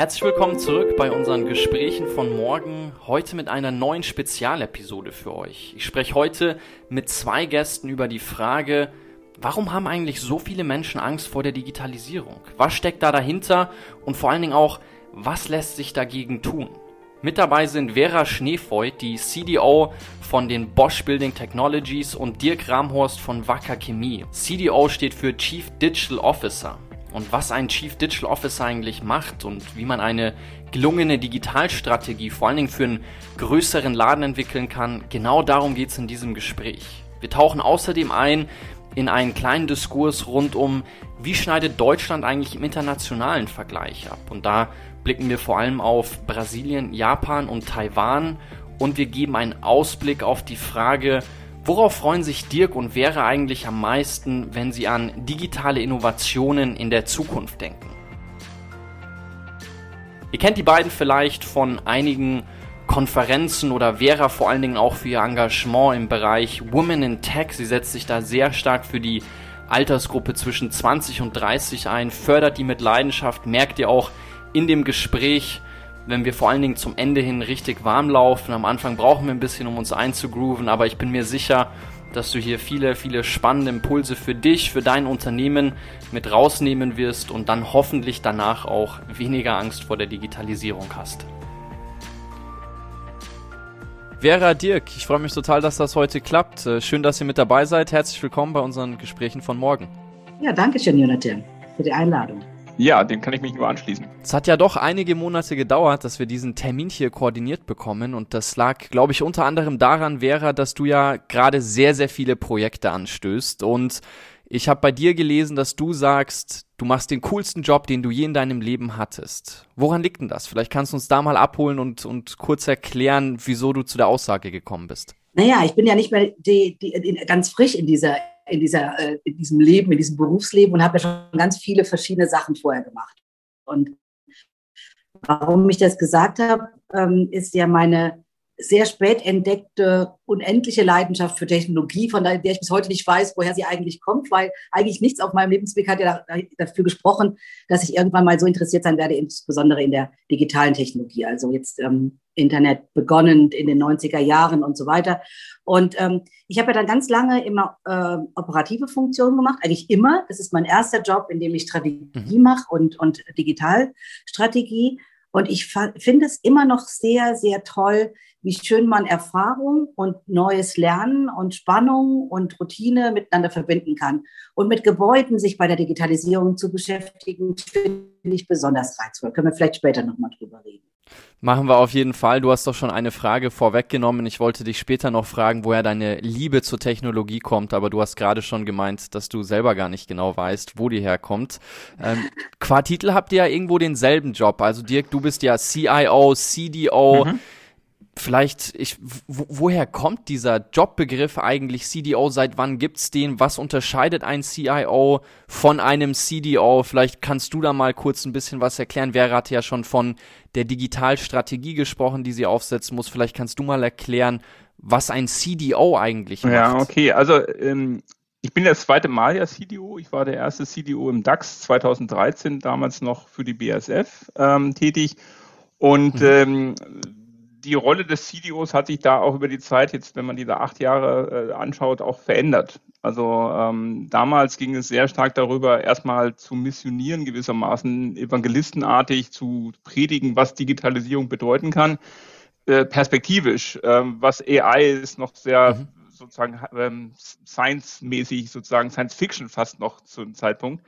Herzlich willkommen zurück bei unseren Gesprächen von morgen. Heute mit einer neuen Spezialepisode für euch. Ich spreche heute mit zwei Gästen über die Frage, warum haben eigentlich so viele Menschen Angst vor der Digitalisierung? Was steckt da dahinter? Und vor allen Dingen auch, was lässt sich dagegen tun? Mit dabei sind Vera Schneefeuth, die CDO von den Bosch Building Technologies und Dirk Ramhorst von Wacker Chemie. CDO steht für Chief Digital Officer. Und was ein Chief Digital Officer eigentlich macht und wie man eine gelungene Digitalstrategie vor allen Dingen für einen größeren Laden entwickeln kann, genau darum geht es in diesem Gespräch. Wir tauchen außerdem ein in einen kleinen Diskurs rund um, wie schneidet Deutschland eigentlich im internationalen Vergleich ab. Und da blicken wir vor allem auf Brasilien, Japan und Taiwan und wir geben einen Ausblick auf die Frage, worauf freuen sich Dirk und Vera eigentlich am meisten, wenn sie an digitale Innovationen in der Zukunft denken. Ihr kennt die beiden vielleicht von einigen Konferenzen oder Vera vor allen Dingen auch für ihr Engagement im Bereich Women in Tech. Sie setzt sich da sehr stark für die Altersgruppe zwischen 20 und 30 ein, fördert die mit Leidenschaft, merkt ihr auch in dem Gespräch, wenn wir vor allen Dingen zum Ende hin richtig warm laufen. Am Anfang brauchen wir ein bisschen, um uns einzugrooven, aber ich bin mir sicher, dass du hier viele, viele spannende Impulse für dich, für dein Unternehmen mit rausnehmen wirst und dann hoffentlich danach auch weniger Angst vor der Digitalisierung hast. Vera Dirk, ich freue mich total, dass das heute klappt. Äh, schön, dass ihr mit dabei seid. Herzlich willkommen bei unseren Gesprächen von morgen. Ja, danke schön, Jonathan, für die Einladung. Ja, dem kann ich mich nur anschließen. Es hat ja doch einige Monate gedauert, dass wir diesen Termin hier koordiniert bekommen und das lag, glaube ich, unter anderem daran, Vera, dass du ja gerade sehr, sehr viele Projekte anstößt und ich habe bei dir gelesen, dass du sagst, du machst den coolsten Job, den du je in deinem Leben hattest. Woran liegt denn das? Vielleicht kannst du uns da mal abholen und, und kurz erklären, wieso du zu der Aussage gekommen bist. Naja, ich bin ja nicht mehr die, die, ganz frisch in dieser in, dieser, äh, in diesem Leben, in diesem Berufsleben und habe ja schon ganz viele verschiedene Sachen vorher gemacht. Und warum ich das gesagt habe, ähm, ist ja meine sehr spät entdeckte unendliche Leidenschaft für Technologie, von der ich bis heute nicht weiß, woher sie eigentlich kommt, weil eigentlich nichts auf meinem Lebensweg hat ja dafür gesprochen, dass ich irgendwann mal so interessiert sein werde, insbesondere in der digitalen Technologie. Also jetzt ähm, Internet begonnen in den 90er Jahren und so weiter. Und ähm, ich habe ja dann ganz lange immer äh, operative Funktionen gemacht, eigentlich immer. Das ist mein erster Job, in dem ich Strategie mhm. mache und, und Digitalstrategie. Und ich finde es immer noch sehr, sehr toll, wie schön man Erfahrung und neues Lernen und Spannung und Routine miteinander verbinden kann. Und mit Gebäuden sich bei der Digitalisierung zu beschäftigen, finde ich besonders reizvoll. Können wir vielleicht später nochmal drüber reden. Machen wir auf jeden Fall. Du hast doch schon eine Frage vorweggenommen. Ich wollte dich später noch fragen, woher deine Liebe zur Technologie kommt, aber du hast gerade schon gemeint, dass du selber gar nicht genau weißt, wo die herkommt. Ähm, qua Titel habt ihr ja irgendwo denselben Job. Also Dirk, du bist ja CIO, CDO. Mhm vielleicht, ich, woher kommt dieser Jobbegriff eigentlich CDO? Seit wann gibt's den? Was unterscheidet ein CIO von einem CDO? Vielleicht kannst du da mal kurz ein bisschen was erklären. Wer hat ja schon von der Digitalstrategie gesprochen, die sie aufsetzen muss. Vielleicht kannst du mal erklären, was ein CDO eigentlich macht. Ja, okay. Also, ähm, ich bin das zweite Mal ja CDO. Ich war der erste CDO im DAX 2013, damals noch für die BASF ähm, tätig. Und mhm. ähm, die Rolle des CDOs hat sich da auch über die Zeit, jetzt wenn man diese acht Jahre äh, anschaut, auch verändert. Also ähm, damals ging es sehr stark darüber, erstmal zu missionieren, gewissermaßen evangelistenartig zu predigen, was Digitalisierung bedeuten kann. Äh, perspektivisch, ähm, was AI ist noch sehr mhm. sozusagen ähm, science-mäßig, sozusagen Science Fiction fast noch zu einem Zeitpunkt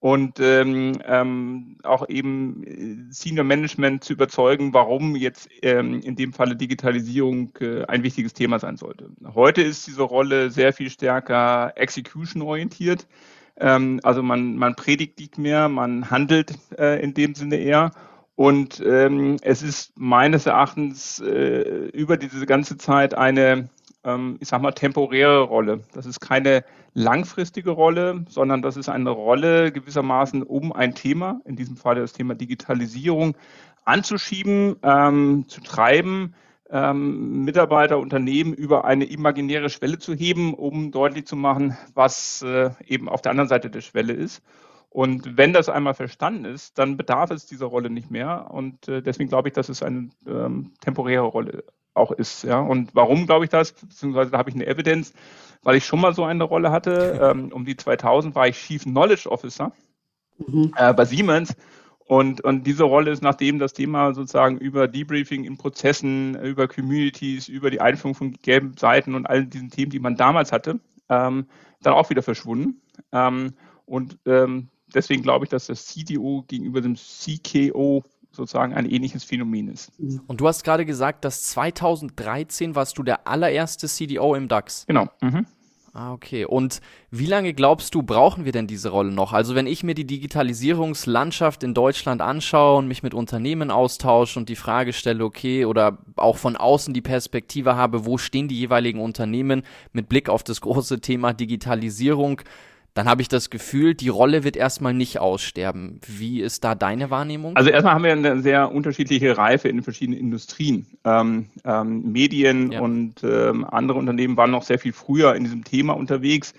und ähm, ähm, auch eben äh, Senior Management zu überzeugen, warum jetzt ähm, in dem Falle Digitalisierung äh, ein wichtiges Thema sein sollte. Heute ist diese Rolle sehr viel stärker execution orientiert. Ähm, also man, man predigt nicht mehr, man handelt äh, in dem Sinne eher. Und ähm, es ist meines Erachtens äh, über diese ganze Zeit eine ich sag mal, temporäre Rolle. Das ist keine langfristige Rolle, sondern das ist eine Rolle gewissermaßen, um ein Thema, in diesem Fall das Thema Digitalisierung, anzuschieben, ähm, zu treiben, ähm, Mitarbeiter, Unternehmen über eine imaginäre Schwelle zu heben, um deutlich zu machen, was äh, eben auf der anderen Seite der Schwelle ist. Und wenn das einmal verstanden ist, dann bedarf es dieser Rolle nicht mehr. Und äh, deswegen glaube ich, dass es eine ähm, temporäre Rolle auch ist. Ja? Und warum glaube ich das? Beziehungsweise da habe ich eine Evidenz, weil ich schon mal so eine Rolle hatte. Ähm, um die 2000 war ich Chief Knowledge Officer mhm. äh, bei Siemens. Und, und diese Rolle ist, nachdem das Thema sozusagen über Debriefing in Prozessen, über Communities, über die Einführung von gelben Seiten und all diesen Themen, die man damals hatte, ähm, dann auch wieder verschwunden. Ähm, und ähm, deswegen glaube ich, dass das CDO gegenüber dem CKO sozusagen ein ähnliches Phänomen ist. Und du hast gerade gesagt, dass 2013 warst du der allererste CDO im DAX. Genau. Mhm. Ah, okay. Und wie lange glaubst du, brauchen wir denn diese Rolle noch? Also wenn ich mir die Digitalisierungslandschaft in Deutschland anschaue und mich mit Unternehmen austausche und die Frage stelle, okay, oder auch von außen die Perspektive habe, wo stehen die jeweiligen Unternehmen mit Blick auf das große Thema Digitalisierung, dann habe ich das Gefühl, die Rolle wird erstmal nicht aussterben. Wie ist da deine Wahrnehmung? Also erstmal haben wir eine sehr unterschiedliche Reife in den verschiedenen Industrien. Ähm, ähm, Medien ja. und ähm, andere Unternehmen waren noch sehr viel früher in diesem Thema unterwegs.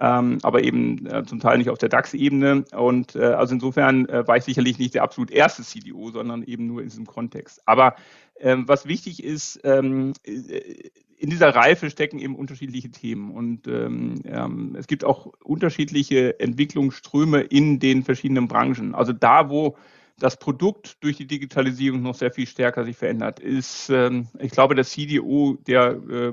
Ähm, aber eben äh, zum Teil nicht auf der DAX-Ebene. Und äh, also insofern äh, war ich sicherlich nicht der absolut erste CDO, sondern eben nur in diesem Kontext. Aber ähm, was wichtig ist, ähm, äh, in dieser Reife stecken eben unterschiedliche Themen und ähm, ähm, es gibt auch unterschiedliche Entwicklungsströme in den verschiedenen Branchen. Also da, wo das Produkt durch die Digitalisierung noch sehr viel stärker sich verändert, ist, ähm, ich glaube, der CDO, der äh,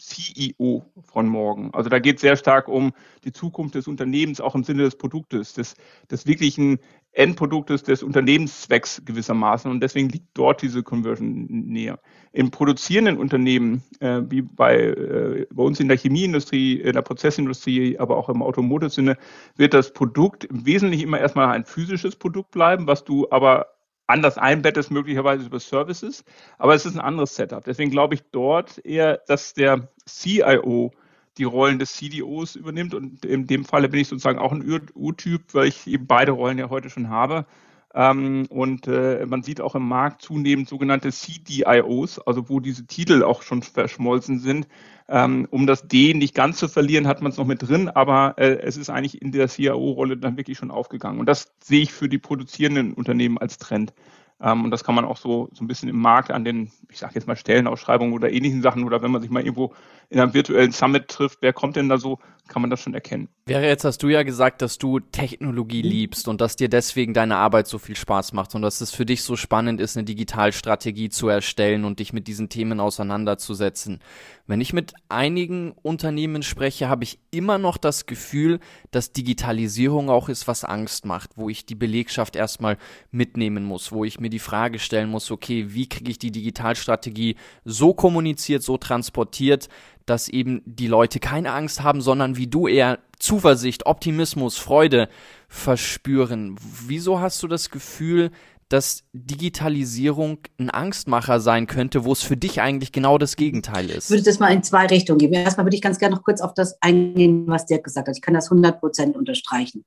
CEO von morgen. Also da geht es sehr stark um die Zukunft des Unternehmens, auch im Sinne des Produktes, des, des wirklichen Endproduktes des Unternehmenszwecks gewissermaßen. Und deswegen liegt dort diese Conversion näher. In produzierenden Unternehmen, äh, wie bei, äh, bei uns in der Chemieindustrie, in der Prozessindustrie, aber auch im Automotive-Sinne, wird das Produkt im Wesentlichen immer erstmal ein physisches Produkt bleiben, was du aber anders einbettest, möglicherweise über Services. Aber es ist ein anderes Setup. Deswegen glaube ich dort eher, dass der CIO die Rollen des CDOs übernimmt. Und in dem Falle bin ich sozusagen auch ein U-Typ, weil ich eben beide Rollen ja heute schon habe. Ähm, und äh, man sieht auch im Markt zunehmend sogenannte CDIOs, also wo diese Titel auch schon verschmolzen sind. Ähm, um das D nicht ganz zu verlieren, hat man es noch mit drin, aber äh, es ist eigentlich in der CIO-Rolle dann wirklich schon aufgegangen. Und das sehe ich für die produzierenden Unternehmen als Trend. Ähm, und das kann man auch so, so ein bisschen im Markt an den, ich sage jetzt mal Stellenausschreibungen oder ähnlichen Sachen oder wenn man sich mal irgendwo in einem virtuellen Summit trifft, wer kommt denn da so, kann man das schon erkennen. Wäre jetzt hast du ja gesagt, dass du Technologie liebst und dass dir deswegen deine Arbeit so viel Spaß macht und dass es für dich so spannend ist, eine Digitalstrategie zu erstellen und dich mit diesen Themen auseinanderzusetzen. Wenn ich mit einigen Unternehmen spreche, habe ich immer noch das Gefühl, dass Digitalisierung auch ist, was Angst macht, wo ich die Belegschaft erstmal mitnehmen muss, wo ich mir die Frage stellen muss, okay, wie kriege ich die Digitalstrategie so kommuniziert, so transportiert, dass eben die Leute keine Angst haben, sondern wie du eher Zuversicht, Optimismus, Freude verspüren. Wieso hast du das Gefühl, dass Digitalisierung ein Angstmacher sein könnte, wo es für dich eigentlich genau das Gegenteil ist? Ich würde das mal in zwei Richtungen geben. Erstmal würde ich ganz gerne noch kurz auf das eingehen, was Dirk gesagt hat. Ich kann das 100 Prozent unterstreichen.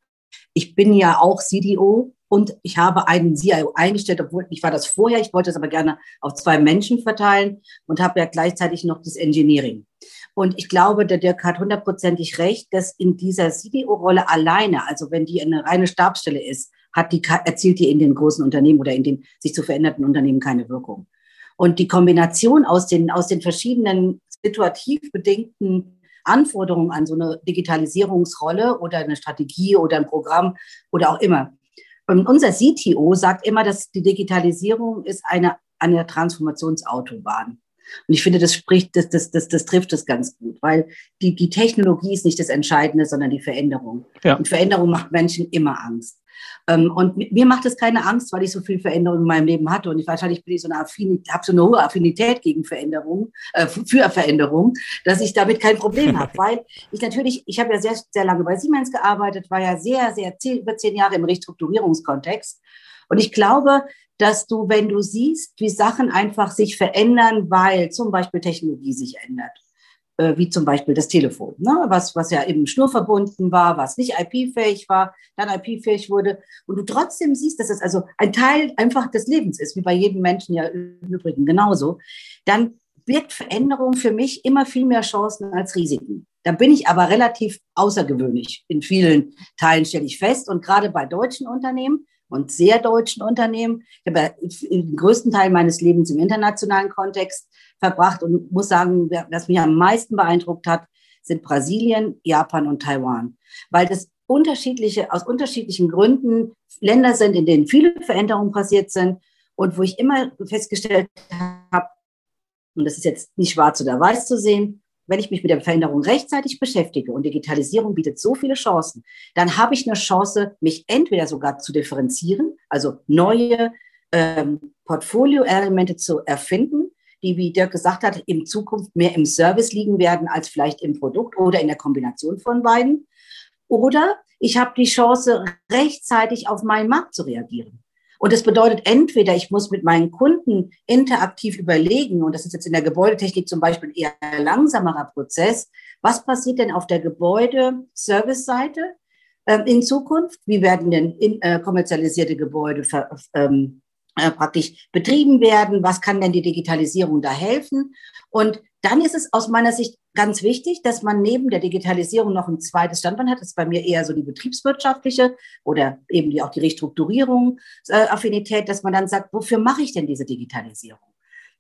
Ich bin ja auch CDO und ich habe einen CIO eingestellt, obwohl ich war das vorher, ich wollte es aber gerne auf zwei Menschen verteilen und habe ja gleichzeitig noch das Engineering. Und ich glaube, der Dirk hat hundertprozentig recht, dass in dieser CDO-Rolle alleine, also wenn die eine reine Stabsstelle ist, hat die, erzielt die in den großen Unternehmen oder in den sich zu veränderten Unternehmen keine Wirkung. Und die Kombination aus den, aus den verschiedenen situativ bedingten Anforderungen an so eine Digitalisierungsrolle oder eine Strategie oder ein Programm oder auch immer. Und unser CTO sagt immer, dass die Digitalisierung ist eine, eine Transformationsautobahn. Und ich finde, das spricht, das, das, das, das trifft es ganz gut, weil die, die Technologie ist nicht das Entscheidende, sondern die Veränderung. Ja. Und Veränderung macht Menschen immer Angst. Ähm, und mir macht es keine Angst, weil ich so viel Veränderung in meinem Leben hatte. Und ich wahrscheinlich bin ich so eine Affinität, habe so eine hohe Affinität gegen Veränderung, äh, für Veränderung, dass ich damit kein Problem habe. Weil ich natürlich, ich habe ja sehr, sehr lange bei Siemens gearbeitet, war ja sehr, sehr zehn, über zehn Jahre im Restrukturierungskontext. Und ich glaube, dass du, wenn du siehst, wie Sachen einfach sich verändern, weil zum Beispiel Technologie sich ändert, äh, wie zum Beispiel das Telefon, ne? was, was ja eben schnurverbunden war, was nicht IP-fähig war, dann IP-fähig wurde. Und du trotzdem siehst, dass es also ein Teil einfach des Lebens ist, wie bei jedem Menschen ja im Übrigen genauso, dann birgt Veränderung für mich immer viel mehr Chancen als Risiken. Dann bin ich aber relativ außergewöhnlich. In vielen Teilen stelle ich fest. Und gerade bei deutschen Unternehmen und sehr deutschen Unternehmen, ich habe den größten Teil meines Lebens im internationalen Kontext verbracht und muss sagen, was mich am meisten beeindruckt hat, sind Brasilien, Japan und Taiwan. Weil das unterschiedliche, aus unterschiedlichen Gründen Länder sind, in denen viele Veränderungen passiert sind und wo ich immer festgestellt habe, und das ist jetzt nicht schwarz oder weiß zu sehen, wenn ich mich mit der Veränderung rechtzeitig beschäftige und Digitalisierung bietet so viele Chancen, dann habe ich eine Chance, mich entweder sogar zu differenzieren, also neue ähm, Portfolio-Elemente zu erfinden, die, wie Dirk gesagt hat, in Zukunft mehr im Service liegen werden als vielleicht im Produkt oder in der Kombination von beiden. Oder ich habe die Chance, rechtzeitig auf meinen Markt zu reagieren. Und das bedeutet entweder, ich muss mit meinen Kunden interaktiv überlegen, und das ist jetzt in der Gebäudetechnik zum Beispiel eher ein langsamerer Prozess, was passiert denn auf der Gebäude-Service-Seite äh, in Zukunft? Wie werden denn in, äh, kommerzialisierte Gebäude ver, ähm, äh, praktisch betrieben werden? Was kann denn die Digitalisierung da helfen? Und dann ist es aus meiner Sicht ganz wichtig, dass man neben der Digitalisierung noch ein zweites Standbein hat. Das ist bei mir eher so die betriebswirtschaftliche oder eben die, auch die Restrukturierungsaffinität, dass man dann sagt, wofür mache ich denn diese Digitalisierung?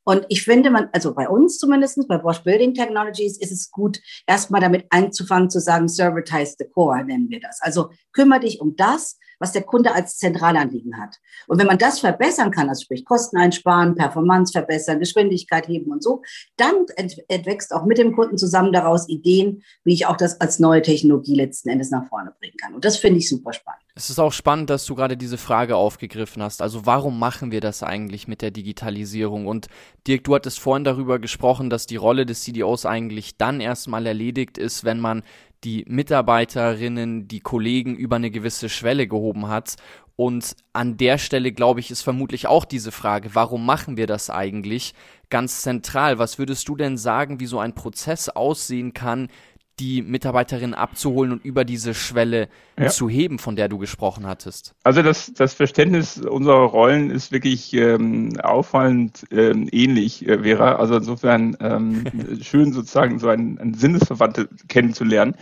Und ich finde, man, also bei uns zumindest, bei Bosch Building Technologies, ist es gut, erstmal damit anzufangen zu sagen, servitize the core, nennen wir das. Also kümmere dich um das, was der Kunde als Zentralanliegen hat. Und wenn man das verbessern kann, also sprich Kosten einsparen, Performance verbessern, Geschwindigkeit heben und so, dann entwächst auch mit dem Kunden zusammen daraus Ideen, wie ich auch das als neue Technologie letzten Endes nach vorne bringen kann. Und das finde ich super spannend. Es ist auch spannend, dass du gerade diese Frage aufgegriffen hast. Also warum machen wir das eigentlich mit der Digitalisierung? Und Dirk, du hattest vorhin darüber gesprochen, dass die Rolle des CDOs eigentlich dann erstmal erledigt ist, wenn man die Mitarbeiterinnen, die Kollegen über eine gewisse Schwelle gehoben hat. Und an der Stelle, glaube ich, ist vermutlich auch diese Frage, warum machen wir das eigentlich, ganz zentral. Was würdest du denn sagen, wie so ein Prozess aussehen kann, die Mitarbeiterin abzuholen und über diese Schwelle ja. zu heben, von der du gesprochen hattest? Also das, das Verständnis unserer Rollen ist wirklich ähm, auffallend ähm, ähnlich, äh, Vera. Also insofern ähm, schön sozusagen so ein, ein Sinnesverwandte kennenzulernen,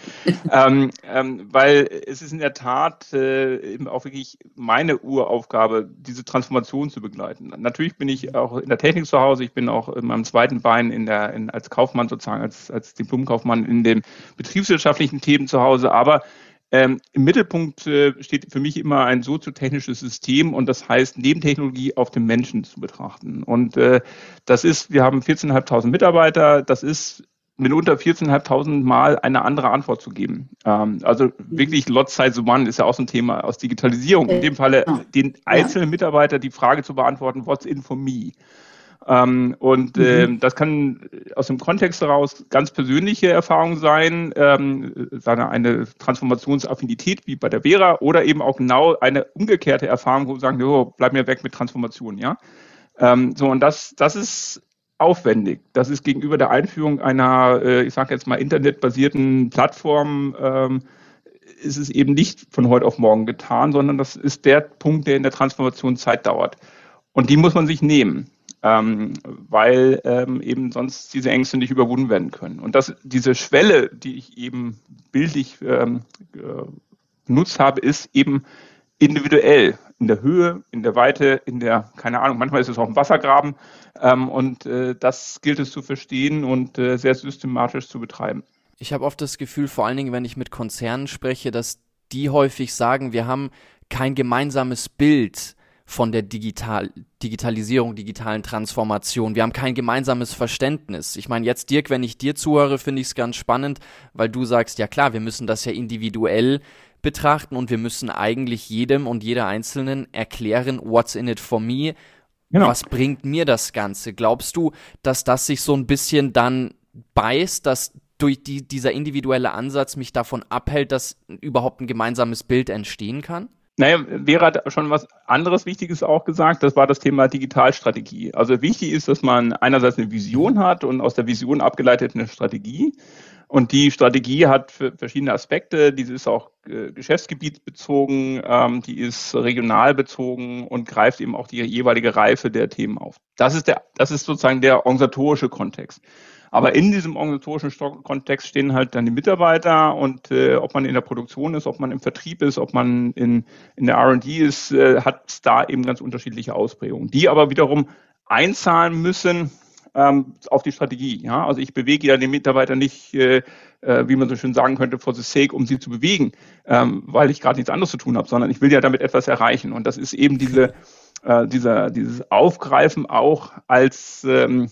ähm, ähm, weil es ist in der Tat äh, eben auch wirklich meine Uraufgabe, diese Transformation zu begleiten. Natürlich bin ich auch in der Technik zu Hause, ich bin auch in meinem zweiten Bein in der, in, als Kaufmann sozusagen, als, als Diplomkaufmann in dem betriebswirtschaftlichen Themen zu Hause, aber ähm, Im Mittelpunkt äh, steht für mich immer ein soziotechnisches System und das heißt, Nebentechnologie auf den Menschen zu betrachten. Und äh, das ist, wir haben 14.500 Mitarbeiter, das ist mitunter 14.500 Mal eine andere Antwort zu geben. Ähm, also wirklich Lot Size One ist ja auch so ein Thema aus Digitalisierung. In dem Falle den einzelnen Mitarbeiter die Frage zu beantworten, what's in for me? Ähm, und mhm. äh, das kann aus dem Kontext heraus ganz persönliche Erfahrung sein, ähm, eine Transformationsaffinität wie bei der Vera oder eben auch genau eine umgekehrte Erfahrung, wo wir sagen, oh, bleib mir weg mit Transformation, ja. Ähm, so, und das, das ist aufwendig. Das ist gegenüber der Einführung einer, äh, ich sage jetzt mal, internetbasierten Plattform, ähm, ist es eben nicht von heute auf morgen getan, sondern das ist der Punkt, der in der Transformation Zeit dauert. Und die muss man sich nehmen ähm, weil ähm, eben sonst diese Ängste nicht überwunden werden können. Und das, diese Schwelle, die ich eben bildlich ähm, äh, habe, ist eben individuell in der Höhe, in der Weite, in der, keine Ahnung, manchmal ist es auch ein Wassergraben. Ähm, und äh, das gilt es zu verstehen und äh, sehr systematisch zu betreiben. Ich habe oft das Gefühl, vor allen Dingen, wenn ich mit Konzernen spreche, dass die häufig sagen, wir haben kein gemeinsames Bild von der Digital Digitalisierung, digitalen Transformation. Wir haben kein gemeinsames Verständnis. Ich meine, jetzt Dirk, wenn ich dir zuhöre, finde ich es ganz spannend, weil du sagst, ja klar, wir müssen das ja individuell betrachten und wir müssen eigentlich jedem und jeder Einzelnen erklären, what's in it for me? Genau. Was bringt mir das Ganze? Glaubst du, dass das sich so ein bisschen dann beißt, dass durch die, dieser individuelle Ansatz mich davon abhält, dass überhaupt ein gemeinsames Bild entstehen kann? Naja, Vera hat schon was anderes Wichtiges auch gesagt. Das war das Thema Digitalstrategie. Also wichtig ist, dass man einerseits eine Vision hat und aus der Vision abgeleitet eine Strategie. Und die Strategie hat verschiedene Aspekte. Diese ist auch äh, geschäftsgebietsbezogen, ähm, die ist regional bezogen und greift eben auch die jeweilige Reife der Themen auf. Das ist der, das ist sozusagen der organisatorische Kontext. Aber in diesem organisatorischen Kontext stehen halt dann die Mitarbeiter und äh, ob man in der Produktion ist, ob man im Vertrieb ist, ob man in, in der RD ist, äh, hat da eben ganz unterschiedliche Ausprägungen, die aber wiederum einzahlen müssen ähm, auf die Strategie. Ja? Also ich bewege ja den Mitarbeiter nicht, äh, äh, wie man so schön sagen könnte, for the sake, um sie zu bewegen, ähm, weil ich gerade nichts anderes zu tun habe, sondern ich will ja damit etwas erreichen. Und das ist eben diese, äh, dieser, dieses Aufgreifen auch als ähm,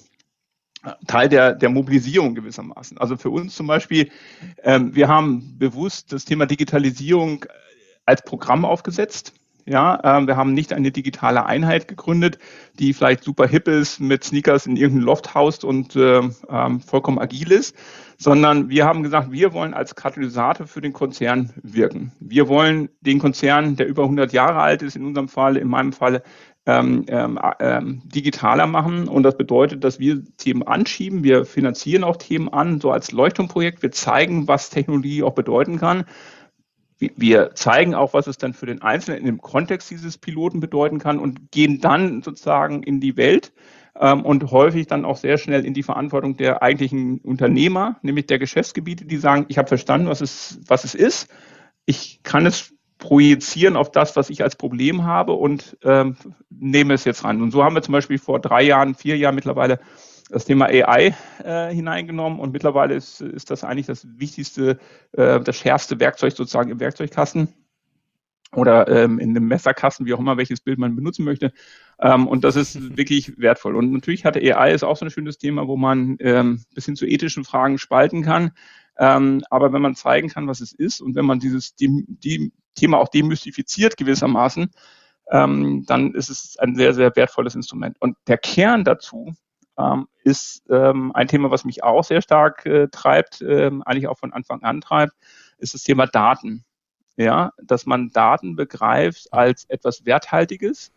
Teil der, der Mobilisierung gewissermaßen. Also für uns zum Beispiel, ähm, wir haben bewusst das Thema Digitalisierung als Programm aufgesetzt. Ja, ähm, wir haben nicht eine digitale Einheit gegründet, die vielleicht super hip ist, mit Sneakers in irgendein Loft haust und äh, ähm, vollkommen agil ist, sondern wir haben gesagt, wir wollen als Katalysator für den Konzern wirken. Wir wollen den Konzern, der über 100 Jahre alt ist, in unserem Fall, in meinem Fall, ähm, ähm, ähm, digitaler machen. Und das bedeutet, dass wir Themen anschieben. Wir finanzieren auch Themen an, so als Leuchtturmprojekt. Wir zeigen, was Technologie auch bedeuten kann. Wir zeigen auch, was es dann für den Einzelnen in dem Kontext dieses Piloten bedeuten kann und gehen dann sozusagen in die Welt ähm, und häufig dann auch sehr schnell in die Verantwortung der eigentlichen Unternehmer, nämlich der Geschäftsgebiete, die sagen, ich habe verstanden, was es, was es ist. Ich kann es projizieren auf das, was ich als Problem habe und ähm, nehme es jetzt ran. Und so haben wir zum Beispiel vor drei Jahren, vier Jahren mittlerweile das Thema AI äh, hineingenommen und mittlerweile ist, ist das eigentlich das wichtigste, äh, das schärfste Werkzeug sozusagen im Werkzeugkasten oder ähm, in einem Messerkasten, wie auch immer, welches Bild man benutzen möchte. Ähm, und das ist wirklich wertvoll. Und natürlich hatte AI ist auch so ein schönes Thema, wo man ähm, bis hin zu ethischen Fragen spalten kann. Ähm, aber wenn man zeigen kann, was es ist und wenn man dieses die, die Thema auch demystifiziert gewissermaßen, ähm, dann ist es ein sehr, sehr wertvolles Instrument. Und der Kern dazu ähm, ist ähm, ein Thema, was mich auch sehr stark äh, treibt, äh, eigentlich auch von Anfang an treibt, ist das Thema Daten. Ja, dass man Daten begreift als etwas Werthaltiges.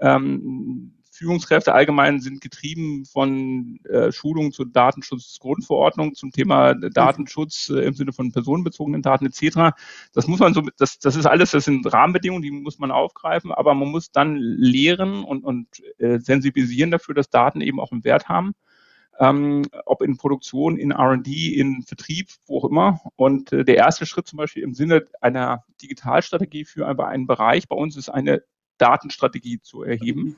Ähm, Führungskräfte allgemein sind getrieben von äh, Schulungen zur Datenschutzgrundverordnung zum Thema Datenschutz äh, im Sinne von personenbezogenen Daten etc. Das muss man so, das, das ist alles, das sind Rahmenbedingungen, die muss man aufgreifen, aber man muss dann lehren und, und äh, sensibilisieren dafür, dass Daten eben auch einen Wert haben. Ähm, ob in Produktion, in RD, in Vertrieb, wo auch immer. Und äh, der erste Schritt zum Beispiel im Sinne einer Digitalstrategie für einen Bereich bei uns ist eine Datenstrategie zu erheben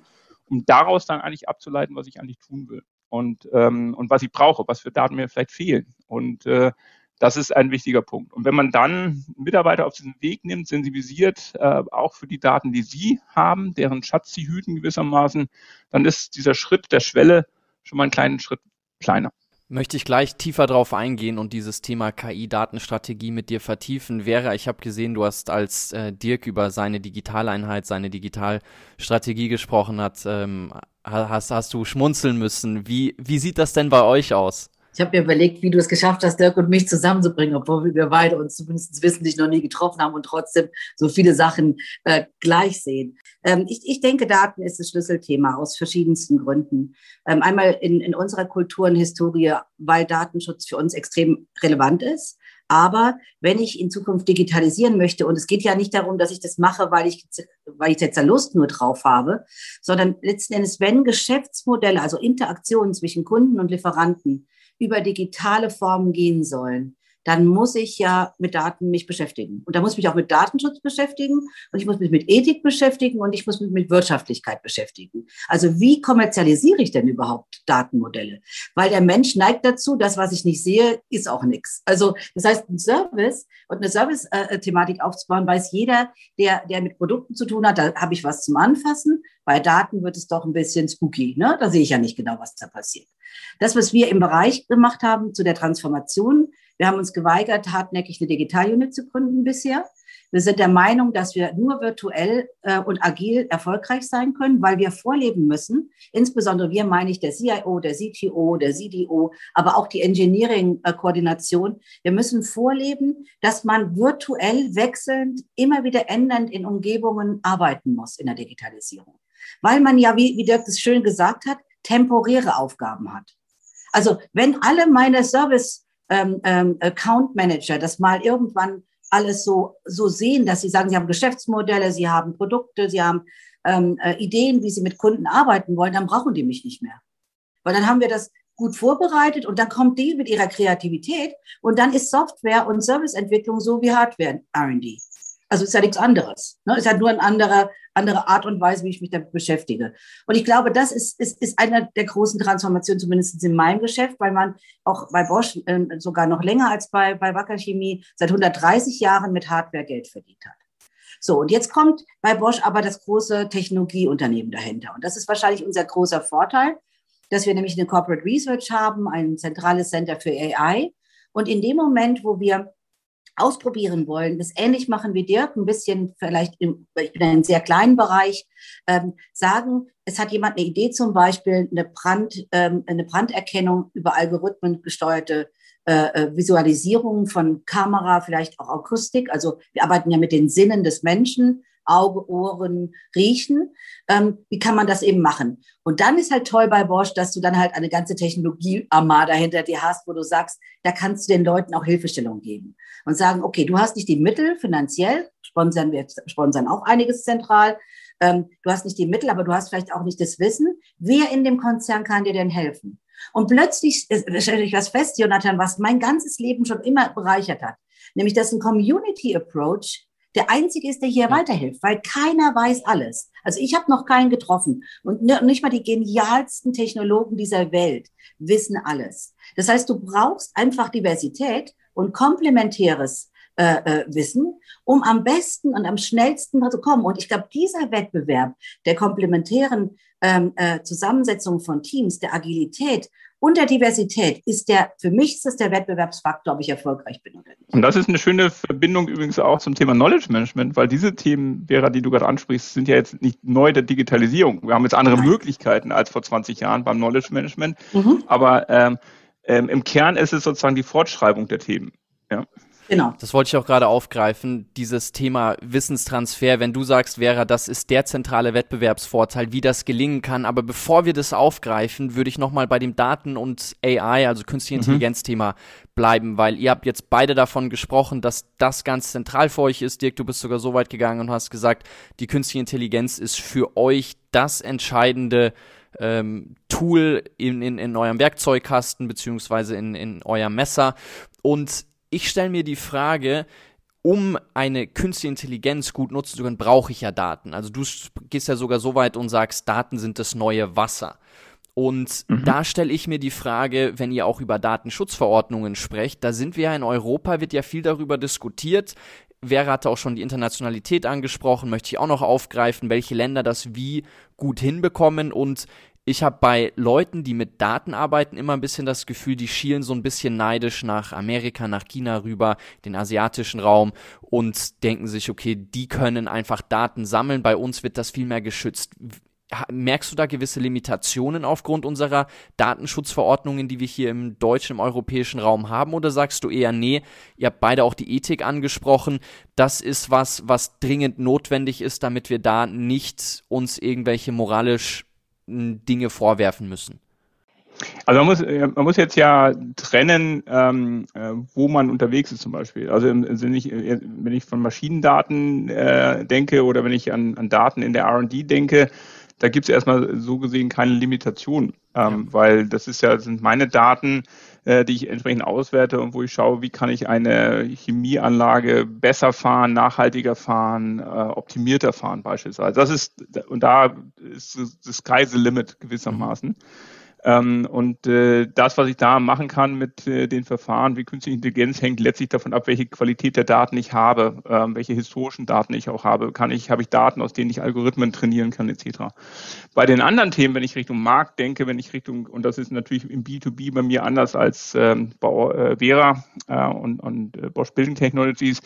um daraus dann eigentlich abzuleiten, was ich eigentlich tun will und, ähm, und was ich brauche, was für Daten mir vielleicht fehlen. Und äh, das ist ein wichtiger Punkt. Und wenn man dann Mitarbeiter auf diesen Weg nimmt, sensibilisiert, äh, auch für die Daten, die sie haben, deren Schatz sie hüten gewissermaßen, dann ist dieser Schritt der Schwelle schon mal einen kleinen Schritt kleiner möchte ich gleich tiefer drauf eingehen und dieses Thema KI-Datenstrategie mit dir vertiefen. Vera, ich habe gesehen, du hast als äh, Dirk über seine Digitaleinheit, seine Digitalstrategie gesprochen hat, ähm, hast, hast du schmunzeln müssen. Wie, wie sieht das denn bei euch aus? Ich habe mir überlegt, wie du es geschafft hast, Dirk und mich zusammenzubringen, obwohl wir beide uns zumindest wissentlich noch nie getroffen haben und trotzdem so viele Sachen äh, gleich sehen. Ähm, ich, ich denke, Daten ist das Schlüsselthema aus verschiedensten Gründen. Ähm, einmal in, in unserer Kultur und Historie, weil Datenschutz für uns extrem relevant ist. Aber wenn ich in Zukunft digitalisieren möchte, und es geht ja nicht darum, dass ich das mache, weil ich, weil ich jetzt da Lust nur drauf habe, sondern letzten Endes, wenn Geschäftsmodelle, also Interaktionen zwischen Kunden und Lieferanten über digitale Formen gehen sollen, dann muss ich ja mit Daten mich beschäftigen. Und da muss ich mich auch mit Datenschutz beschäftigen und ich muss mich mit Ethik beschäftigen und ich muss mich mit Wirtschaftlichkeit beschäftigen. Also wie kommerzialisiere ich denn überhaupt Datenmodelle? Weil der Mensch neigt dazu, das, was ich nicht sehe, ist auch nichts. Also das heißt, ein Service und eine Service-Thematik aufzubauen, weiß jeder, der, der mit Produkten zu tun hat, da habe ich was zum Anfassen. Bei Daten wird es doch ein bisschen spooky. Ne? Da sehe ich ja nicht genau, was da passiert. Das, was wir im Bereich gemacht haben zu der Transformation, wir haben uns geweigert, hartnäckig eine Digital-Unit zu gründen bisher. Wir sind der Meinung, dass wir nur virtuell äh, und agil erfolgreich sein können, weil wir vorleben müssen. Insbesondere wir meine ich der CIO, der CTO, der CDO, aber auch die Engineering-Koordination. Wir müssen vorleben, dass man virtuell wechselnd, immer wieder ändernd in Umgebungen arbeiten muss in der Digitalisierung. Weil man ja, wie, wie Dirk das schön gesagt hat, temporäre Aufgaben hat. Also wenn alle meine Service ähm, ähm, Account Manager das mal irgendwann alles so, so sehen, dass sie sagen, sie haben Geschäftsmodelle, sie haben Produkte, sie haben ähm, äh, Ideen, wie sie mit Kunden arbeiten wollen, dann brauchen die mich nicht mehr. Weil dann haben wir das gut vorbereitet und dann kommt die mit ihrer Kreativität und dann ist Software und Serviceentwicklung so wie Hardware R&D. Also ist ja nichts anderes. Ne? Ist halt nur eine andere, andere Art und Weise, wie ich mich damit beschäftige. Und ich glaube, das ist, ist, ist eine der großen Transformationen, zumindest in meinem Geschäft, weil man auch bei Bosch äh, sogar noch länger als bei, bei Wacker Chemie seit 130 Jahren mit Hardware Geld verdient hat. So, und jetzt kommt bei Bosch aber das große Technologieunternehmen dahinter. Und das ist wahrscheinlich unser großer Vorteil, dass wir nämlich eine Corporate Research haben, ein zentrales Center für AI. Und in dem Moment, wo wir ausprobieren wollen, das ähnlich machen wie Dirk, ein bisschen vielleicht, im, ich bin in einem sehr kleinen Bereich, ähm, sagen, es hat jemand eine Idee zum Beispiel, eine, Brand, ähm, eine Branderkennung über Algorithmen gesteuerte äh, äh, Visualisierung von Kamera, vielleicht auch Akustik. Also wir arbeiten ja mit den Sinnen des Menschen, Auge, Ohren, Riechen. Ähm, wie kann man das eben machen? Und dann ist halt toll bei Bosch, dass du dann halt eine ganze Technologie-Armada hinter dir hast, wo du sagst, da kannst du den Leuten auch Hilfestellung geben und sagen, okay, du hast nicht die Mittel finanziell, sponsern wir sponsern auch einiges zentral. Ähm, du hast nicht die Mittel, aber du hast vielleicht auch nicht das Wissen. Wer in dem Konzern kann dir denn helfen? Und plötzlich stelle ich was fest, Jonathan, was mein ganzes Leben schon immer bereichert hat. Nämlich, dass ein Community Approach der einzige ist, der hier ja. weiterhilft, weil keiner weiß alles. Also ich habe noch keinen getroffen und nicht mal die genialsten Technologen dieser Welt wissen alles. Das heißt, du brauchst einfach Diversität und komplementäres äh, äh, Wissen, um am besten und am schnellsten zu kommen. Und ich glaube, dieser Wettbewerb der komplementären ähm, äh, Zusammensetzung von Teams, der Agilität und der Diversität ist der, für mich ist das der Wettbewerbsfaktor, ob ich erfolgreich bin oder nicht. Und das ist eine schöne Verbindung übrigens auch zum Thema Knowledge Management, weil diese Themen, Vera, die du gerade ansprichst, sind ja jetzt nicht neu der Digitalisierung. Wir haben jetzt andere Nein. Möglichkeiten als vor 20 Jahren beim Knowledge Management. Mhm. Aber ähm, ähm, im Kern ist es sozusagen die Fortschreibung der Themen. Ja. Genau. Das wollte ich auch gerade aufgreifen, dieses Thema Wissenstransfer. Wenn du sagst, Vera, das ist der zentrale Wettbewerbsvorteil, wie das gelingen kann. Aber bevor wir das aufgreifen, würde ich nochmal bei dem Daten- und AI, also künstliche mhm. Intelligenz-Thema bleiben, weil ihr habt jetzt beide davon gesprochen, dass das ganz zentral für euch ist. Dirk, du bist sogar so weit gegangen und hast gesagt, die künstliche Intelligenz ist für euch das entscheidende ähm, Tool in, in, in eurem Werkzeugkasten beziehungsweise in, in eurem Messer. Und ich stelle mir die Frage, um eine künstliche Intelligenz gut nutzen zu können, brauche ich ja Daten. Also du gehst ja sogar so weit und sagst, Daten sind das neue Wasser. Und mhm. da stelle ich mir die Frage, wenn ihr auch über Datenschutzverordnungen sprecht, da sind wir ja in Europa, wird ja viel darüber diskutiert. Vera hatte auch schon die Internationalität angesprochen, möchte ich auch noch aufgreifen, welche Länder das wie gut hinbekommen und ich habe bei Leuten, die mit Daten arbeiten, immer ein bisschen das Gefühl, die schielen so ein bisschen neidisch nach Amerika, nach China rüber, den asiatischen Raum und denken sich, okay, die können einfach Daten sammeln, bei uns wird das viel mehr geschützt. Merkst du da gewisse Limitationen aufgrund unserer Datenschutzverordnungen, die wir hier im deutschen, im europäischen Raum haben? Oder sagst du eher, nee, ihr habt beide auch die Ethik angesprochen, das ist was, was dringend notwendig ist, damit wir da nicht uns irgendwelche moralisch Dinge vorwerfen müssen? Also man muss, äh, man muss jetzt ja trennen, ähm, äh, wo man unterwegs ist zum Beispiel. Also wenn ich, äh, wenn ich von Maschinendaten äh, denke oder wenn ich an, an Daten in der R&D denke, da gibt es erstmal so gesehen keine Limitation, ähm, ja. weil das ist ja sind meine Daten, äh, die ich entsprechend auswerte und wo ich schaue, wie kann ich eine Chemieanlage besser fahren, nachhaltiger fahren, äh, optimierter fahren beispielsweise. Das ist, und da ist das Sky the limit gewissermaßen. Mhm. Ähm, und äh, das, was ich da machen kann mit äh, den Verfahren wie künstliche Intelligenz, hängt letztlich davon ab, welche Qualität der Daten ich habe, ähm, welche historischen Daten ich auch habe. Kann ich, habe ich Daten, aus denen ich Algorithmen trainieren kann, etc. Bei den anderen Themen, wenn ich Richtung Markt denke, wenn ich Richtung, und das ist natürlich im B2B bei mir anders als ähm, bei äh, Vera äh, und, und Bosch Building Technologies,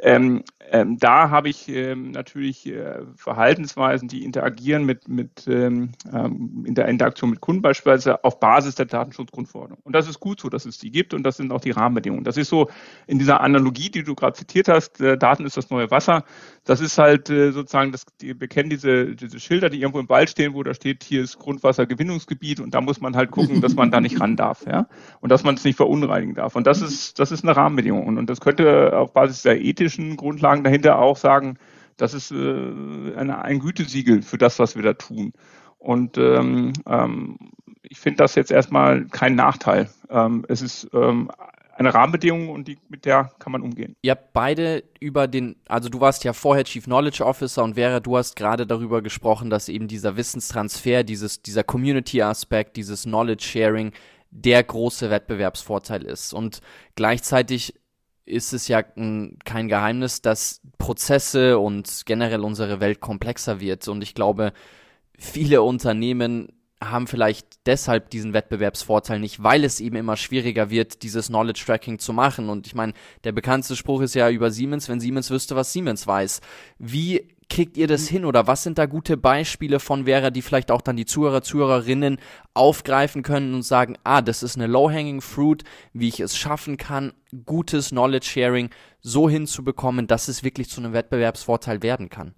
ähm, ähm, da habe ich ähm, natürlich äh, Verhaltensweisen, die interagieren mit, mit in der Interaktion mit Kunden beispielsweise auf Basis der Datenschutzgrundverordnung. Und das ist gut so, dass es die gibt und das sind auch die Rahmenbedingungen. Das ist so in dieser Analogie, die du gerade zitiert hast, äh, Daten ist das neue Wasser. Das ist halt äh, sozusagen, das, die, wir kennen diese, diese Schilder, die irgendwo im Wald stehen, wo da steht, hier ist Grundwassergewinnungsgebiet und da muss man halt gucken, dass man da nicht ran darf, ja, und dass man es nicht verunreinigen darf. Und das ist, das ist eine Rahmenbedingung. Und, und das könnte auf Basis der ethischen Grundlagen dahinter auch sagen, das ist äh, eine, ein Gütesiegel für das, was wir da tun. Und ähm, ähm, ich finde das jetzt erstmal kein Nachteil. Ähm, es ist ähm, eine Rahmenbedingung und die, mit der kann man umgehen. Ihr habt beide über den, also du warst ja vorher Chief Knowledge Officer und Vera, du hast gerade darüber gesprochen, dass eben dieser Wissenstransfer, dieses, dieser Community-Aspekt, dieses Knowledge-Sharing der große Wettbewerbsvorteil ist. Und gleichzeitig ist es ja kein Geheimnis, dass Prozesse und generell unsere Welt komplexer wird. Und ich glaube, viele Unternehmen haben vielleicht deshalb diesen Wettbewerbsvorteil nicht, weil es eben immer schwieriger wird, dieses Knowledge Tracking zu machen. Und ich meine, der bekannteste Spruch ist ja über Siemens, wenn Siemens wüsste, was Siemens weiß. Wie kriegt ihr das hin oder was sind da gute Beispiele von Vera, die vielleicht auch dann die Zuhörer, Zuhörerinnen aufgreifen können und sagen, ah, das ist eine low-hanging fruit, wie ich es schaffen kann, gutes Knowledge Sharing so hinzubekommen, dass es wirklich zu einem Wettbewerbsvorteil werden kann?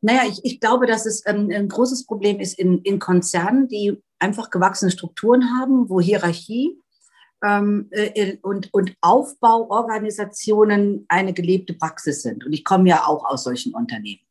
Naja, ich, ich glaube, dass es ein, ein großes Problem ist in, in Konzernen, die einfach gewachsene Strukturen haben, wo Hierarchie ähm, äh, und, und Aufbauorganisationen eine gelebte Praxis sind. Und ich komme ja auch aus solchen Unternehmen.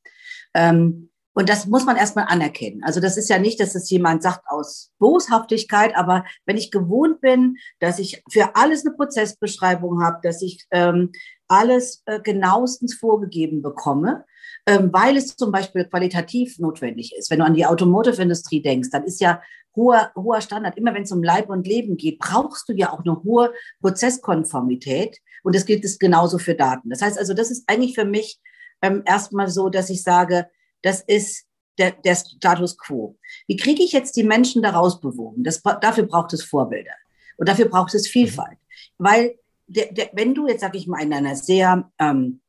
Ähm, und das muss man erstmal anerkennen. Also das ist ja nicht, dass es jemand sagt aus Boshaftigkeit, aber wenn ich gewohnt bin, dass ich für alles eine Prozessbeschreibung habe, dass ich ähm, alles äh, genauestens vorgegeben bekomme, ähm, weil es zum Beispiel qualitativ notwendig ist. Wenn du an die Automotive-Industrie denkst, dann ist ja hoher, hoher Standard. Immer wenn es um Leib und Leben geht, brauchst du ja auch eine hohe Prozesskonformität. Und das gilt es genauso für Daten. Das heißt also, das ist eigentlich für mich ähm, erstmal so, dass ich sage, das ist der, der Status quo. Wie kriege ich jetzt die Menschen daraus bewogen? Das, dafür braucht es Vorbilder. Und dafür braucht es Vielfalt. Weil der, der, wenn du jetzt, sag ich mal, in einer sehr ähm,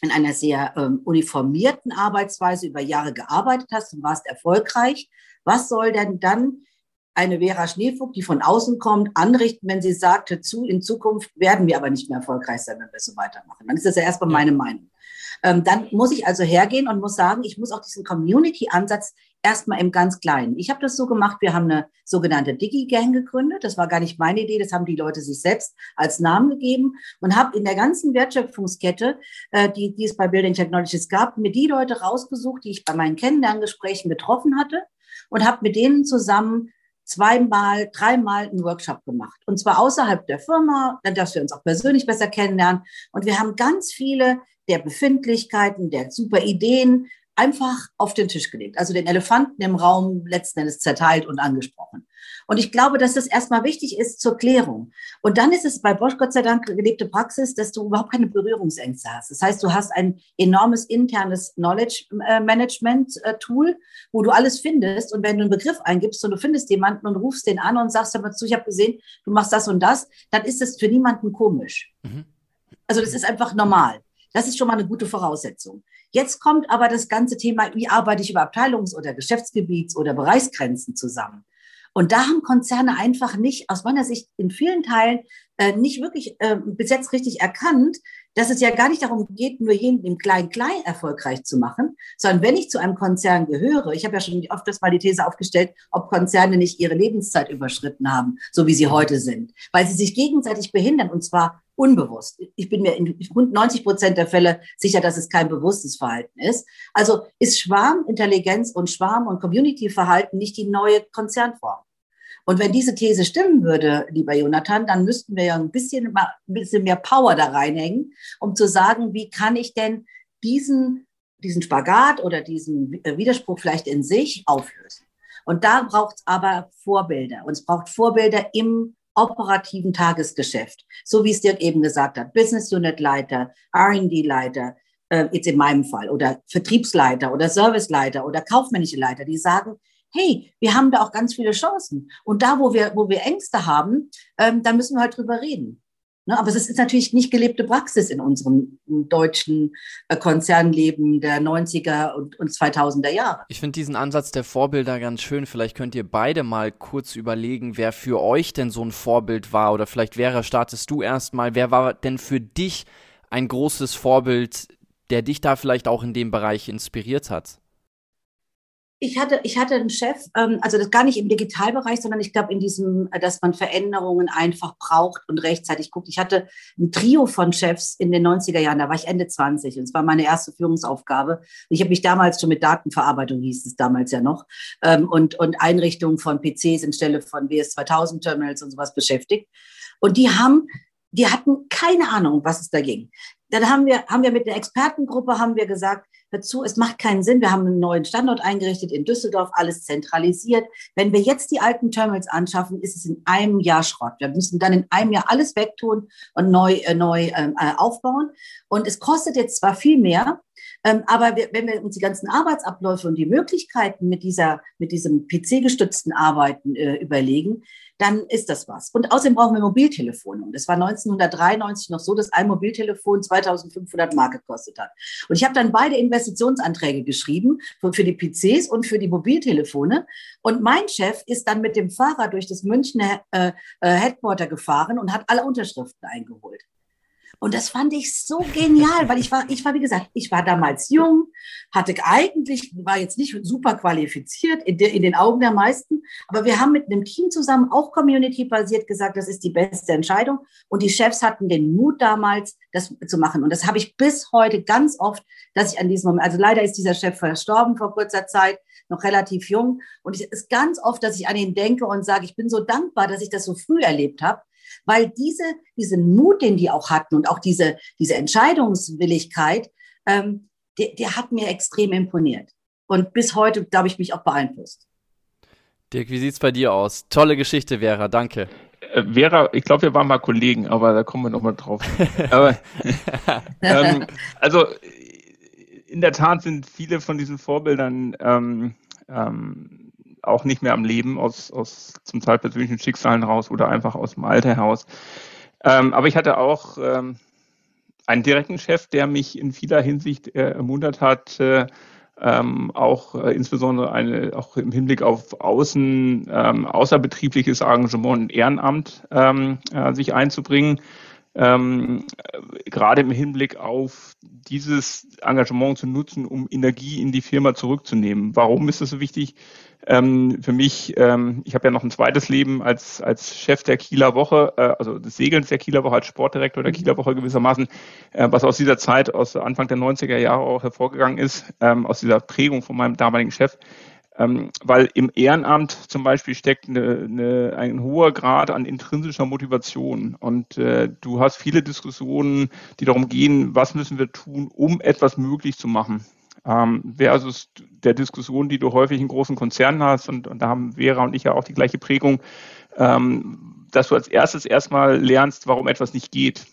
in einer sehr ähm, uniformierten Arbeitsweise über Jahre gearbeitet hast und warst erfolgreich, was soll denn dann eine Vera Schneefugt, die von außen kommt, anrichten, wenn sie sagt, zu, in Zukunft werden wir aber nicht mehr erfolgreich sein, wenn wir so weitermachen. Dann ist das ja erstmal meine Meinung. Ähm, dann muss ich also hergehen und muss sagen, ich muss auch diesen Community-Ansatz erstmal im ganz Kleinen. Ich habe das so gemacht, wir haben eine sogenannte Digi-Gang gegründet. Das war gar nicht meine Idee, das haben die Leute sich selbst als Namen gegeben und habe in der ganzen Wertschöpfungskette, äh, die, die es bei Building Technologies gab, mir die Leute rausgesucht, die ich bei meinen Kennenlerngesprächen getroffen hatte und habe mit denen zusammen zweimal, dreimal einen Workshop gemacht. Und zwar außerhalb der Firma, dass wir uns auch persönlich besser kennenlernen. Und wir haben ganz viele der Befindlichkeiten, der super Ideen einfach auf den Tisch gelegt. Also den Elefanten im Raum letzten Endes zerteilt und angesprochen. Und ich glaube, dass das erstmal wichtig ist zur Klärung. Und dann ist es bei Bosch Gott sei Dank gelebte Praxis, dass du überhaupt keine Berührungsängste hast. Das heißt, du hast ein enormes internes Knowledge äh, Management äh, Tool, wo du alles findest. Und wenn du einen Begriff eingibst und du findest jemanden und rufst den an und sagst aber zu, ich habe gesehen, du machst das und das, dann ist es für niemanden komisch. Mhm. Also das ist einfach normal. Das ist schon mal eine gute Voraussetzung. Jetzt kommt aber das ganze Thema, wie arbeite ich über Abteilungs- oder Geschäftsgebiets- oder Bereichsgrenzen zusammen? Und da haben Konzerne einfach nicht, aus meiner Sicht in vielen Teilen, äh, nicht wirklich äh, bis jetzt richtig erkannt, dass es ja gar nicht darum geht, nur jeden im Klein-Klein erfolgreich zu machen, sondern wenn ich zu einem Konzern gehöre, ich habe ja schon oft das mal die These aufgestellt, ob Konzerne nicht ihre Lebenszeit überschritten haben, so wie sie heute sind, weil sie sich gegenseitig behindern und zwar unbewusst. Ich bin mir in rund 90 Prozent der Fälle sicher, dass es kein bewusstes Verhalten ist. Also ist Schwarmintelligenz und Schwarm- und Community-Verhalten nicht die neue Konzernform. Und wenn diese These stimmen würde, lieber Jonathan, dann müssten wir ja ein bisschen, ein bisschen mehr Power da reinhängen, um zu sagen, wie kann ich denn diesen, diesen Spagat oder diesen Widerspruch vielleicht in sich auflösen. Und da braucht es aber Vorbilder. Und es braucht Vorbilder im operativen Tagesgeschäft. So wie es Dirk eben gesagt hat. Business Unit Leiter, R&D Leiter, äh, jetzt in meinem Fall, oder Vertriebsleiter oder Serviceleiter oder kaufmännische Leiter, die sagen, hey, wir haben da auch ganz viele Chancen. Und da, wo wir, wo wir Ängste haben, ähm, da müssen wir halt drüber reden. Ne, aber es ist natürlich nicht gelebte Praxis in unserem deutschen äh, Konzernleben der 90er und, und 2000er Jahre. Ich finde diesen Ansatz der Vorbilder ganz schön. Vielleicht könnt ihr beide mal kurz überlegen, wer für euch denn so ein Vorbild war. Oder vielleicht, Vera, startest du erstmal. Wer war denn für dich ein großes Vorbild, der dich da vielleicht auch in dem Bereich inspiriert hat? Ich hatte, ich hatte einen Chef, ähm, also das gar nicht im Digitalbereich, sondern ich glaube in diesem, äh, dass man Veränderungen einfach braucht und rechtzeitig guckt. Ich hatte ein Trio von Chefs in den 90er Jahren, da war ich Ende 20 und es war meine erste Führungsaufgabe. Ich habe mich damals schon mit Datenverarbeitung, hieß es damals ja noch, ähm, und, und Einrichtungen von PCs anstelle von WS2000 Terminals und sowas beschäftigt. Und die haben, die hatten keine Ahnung, was es da ging. Dann haben wir, haben wir mit der Expertengruppe haben wir gesagt, dazu, es macht keinen Sinn. Wir haben einen neuen Standort eingerichtet in Düsseldorf, alles zentralisiert. Wenn wir jetzt die alten Terminals anschaffen, ist es in einem Jahr Schrott. Wir müssen dann in einem Jahr alles wegtun und neu, äh, neu ähm, äh, aufbauen. Und es kostet jetzt zwar viel mehr, ähm, aber wir, wenn wir uns die ganzen Arbeitsabläufe und die Möglichkeiten mit dieser, mit diesem PC-gestützten Arbeiten äh, überlegen, dann ist das was. Und außerdem brauchen wir Mobiltelefone. Und es war 1993 noch so, dass ein Mobiltelefon 2500 Mark gekostet hat. Und ich habe dann beide Investitionsanträge geschrieben für, die PCs und für die Mobiltelefone. Und mein Chef ist dann mit dem Fahrrad durch das Münchner äh, äh, Headquarter gefahren und hat alle Unterschriften eingeholt. Und das fand ich so genial, weil ich war, ich war, wie gesagt, ich war damals jung, hatte eigentlich, war jetzt nicht super qualifiziert in, de, in den Augen der meisten, aber wir haben mit einem Team zusammen auch community-basiert gesagt, das ist die beste Entscheidung. Und die Chefs hatten den Mut damals, das zu machen. Und das habe ich bis heute ganz oft, dass ich an diesem Moment, also leider ist dieser Chef verstorben vor kurzer Zeit, noch relativ jung. Und es ist ganz oft, dass ich an ihn denke und sage, ich bin so dankbar, dass ich das so früh erlebt habe, weil diese, diesen Mut, den die auch hatten und auch diese, diese Entscheidungswilligkeit, ähm, der, der hat mir extrem imponiert. Und bis heute, glaube ich, mich auch beeinflusst. Dirk, wie sieht es bei dir aus? Tolle Geschichte, Vera, danke. Äh, Vera, ich glaube, wir waren mal Kollegen, aber da kommen wir nochmal drauf. aber, ähm, also in der Tat sind viele von diesen Vorbildern ähm, ähm, auch nicht mehr am Leben aus, aus zum Teil persönlichen Schicksalen raus oder einfach aus dem Alter heraus. Ähm, aber ich hatte auch ähm, einen direkten Chef, der mich in vieler Hinsicht äh, ermuntert hat, äh, ähm, auch äh, insbesondere eine, auch im Hinblick auf außen ähm, außerbetriebliches Engagement und Ehrenamt ähm, äh, sich einzubringen. Ähm, gerade im Hinblick auf dieses Engagement zu nutzen, um Energie in die Firma zurückzunehmen. Warum ist das so wichtig? Ähm, für mich, ähm, ich habe ja noch ein zweites Leben als, als Chef der Kieler Woche, äh, also des Segelns der Kieler Woche, als Sportdirektor der mhm. Kieler Woche gewissermaßen, äh, was aus dieser Zeit, aus Anfang der 90er Jahre auch hervorgegangen ist, ähm, aus dieser Prägung von meinem damaligen Chef. Ähm, weil im Ehrenamt zum Beispiel steckt eine, eine, ein hoher Grad an intrinsischer Motivation. Und äh, du hast viele Diskussionen, die darum gehen, was müssen wir tun, um etwas möglich zu machen ähm, versus der Diskussion, die du häufig in großen Konzernen hast, und, und da haben Vera und ich ja auch die gleiche Prägung, ähm, dass du als erstes erstmal lernst, warum etwas nicht geht,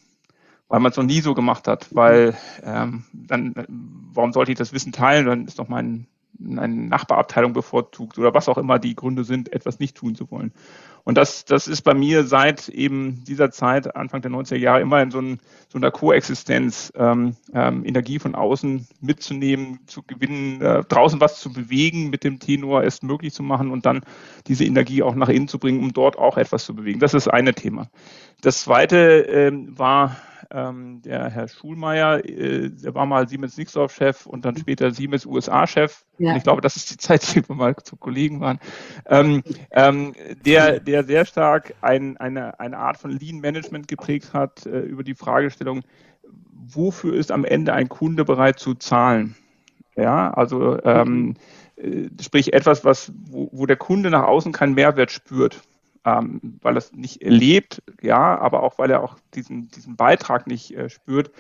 weil man es noch nie so gemacht hat, weil ähm, dann, warum sollte ich das Wissen teilen, dann ist doch mein eine Nachbarabteilung bevorzugt oder was auch immer die Gründe sind, etwas nicht tun zu wollen. Und das, das ist bei mir seit eben dieser Zeit, Anfang der 90er Jahre, immer in so, ein, so einer Koexistenz, ähm, ähm, Energie von außen mitzunehmen, zu gewinnen, äh, draußen was zu bewegen mit dem Tenor, es möglich zu machen und dann diese Energie auch nach innen zu bringen, um dort auch etwas zu bewegen. Das ist eine Thema. Das zweite ähm, war ähm, der Herr Schulmeier, äh, der war mal Siemens Nixdorf-Chef und dann später Siemens USA-Chef. Ja. Ich glaube, das ist die Zeit, die wir mal zu Kollegen waren. Ähm, ähm, der, der sehr stark ein, eine, eine Art von Lean-Management geprägt hat äh, über die Fragestellung, wofür ist am Ende ein Kunde bereit zu zahlen? Ja, also ähm, äh, sprich etwas, was, wo, wo der Kunde nach außen keinen Mehrwert spürt ähm, weil er es nicht erlebt, ja, aber auch weil er auch diesen, diesen Beitrag nicht äh, spürt,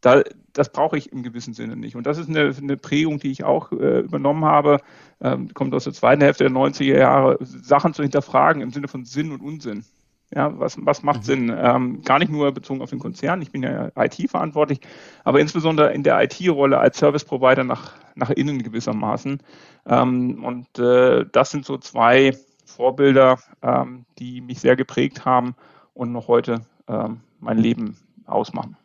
da, das brauche ich im gewissen Sinne nicht. Und das ist eine, eine Prägung, die ich auch äh, übernommen habe, ähm, kommt aus der zweiten Hälfte der 90er Jahre, Sachen zu hinterfragen im Sinne von Sinn und Unsinn. Ja, was, was macht mhm. Sinn? Ähm, gar nicht nur bezogen auf den Konzern, ich bin ja IT verantwortlich, aber insbesondere in der IT-Rolle als Service Provider nach, nach innen gewissermaßen. Ähm, und äh, das sind so zwei Vorbilder, ähm, die mich sehr geprägt haben und noch heute ähm, mein Leben ausmachen.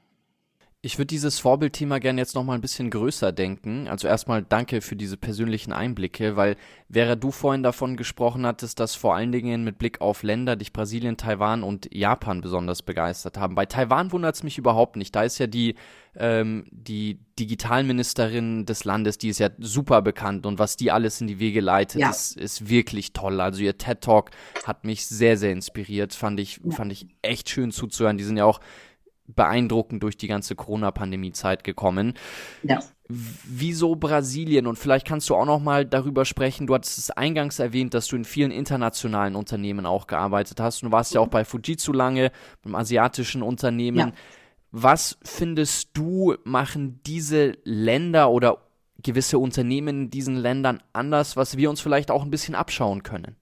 Ich würde dieses Vorbildthema gerne jetzt noch mal ein bisschen größer denken. Also erstmal danke für diese persönlichen Einblicke, weil während du vorhin davon gesprochen hattest, dass vor allen Dingen mit Blick auf Länder dich Brasilien, Taiwan und Japan besonders begeistert haben. Bei Taiwan wundert es mich überhaupt nicht. Da ist ja die, ähm, die Digitalministerin des Landes, die ist ja super bekannt und was die alles in die Wege leitet, ja. ist, ist wirklich toll. Also ihr TED Talk hat mich sehr, sehr inspiriert. Fand ich, ja. fand ich echt schön zuzuhören. Die sind ja auch beeindruckend durch die ganze Corona-Pandemie-Zeit gekommen. Ja. Wieso Brasilien? Und vielleicht kannst du auch noch mal darüber sprechen. Du hattest es eingangs erwähnt, dass du in vielen internationalen Unternehmen auch gearbeitet hast. Du warst ja auch bei Fujitsu lange, einem asiatischen Unternehmen. Ja. Was findest du, machen diese Länder oder gewisse Unternehmen in diesen Ländern anders, was wir uns vielleicht auch ein bisschen abschauen können?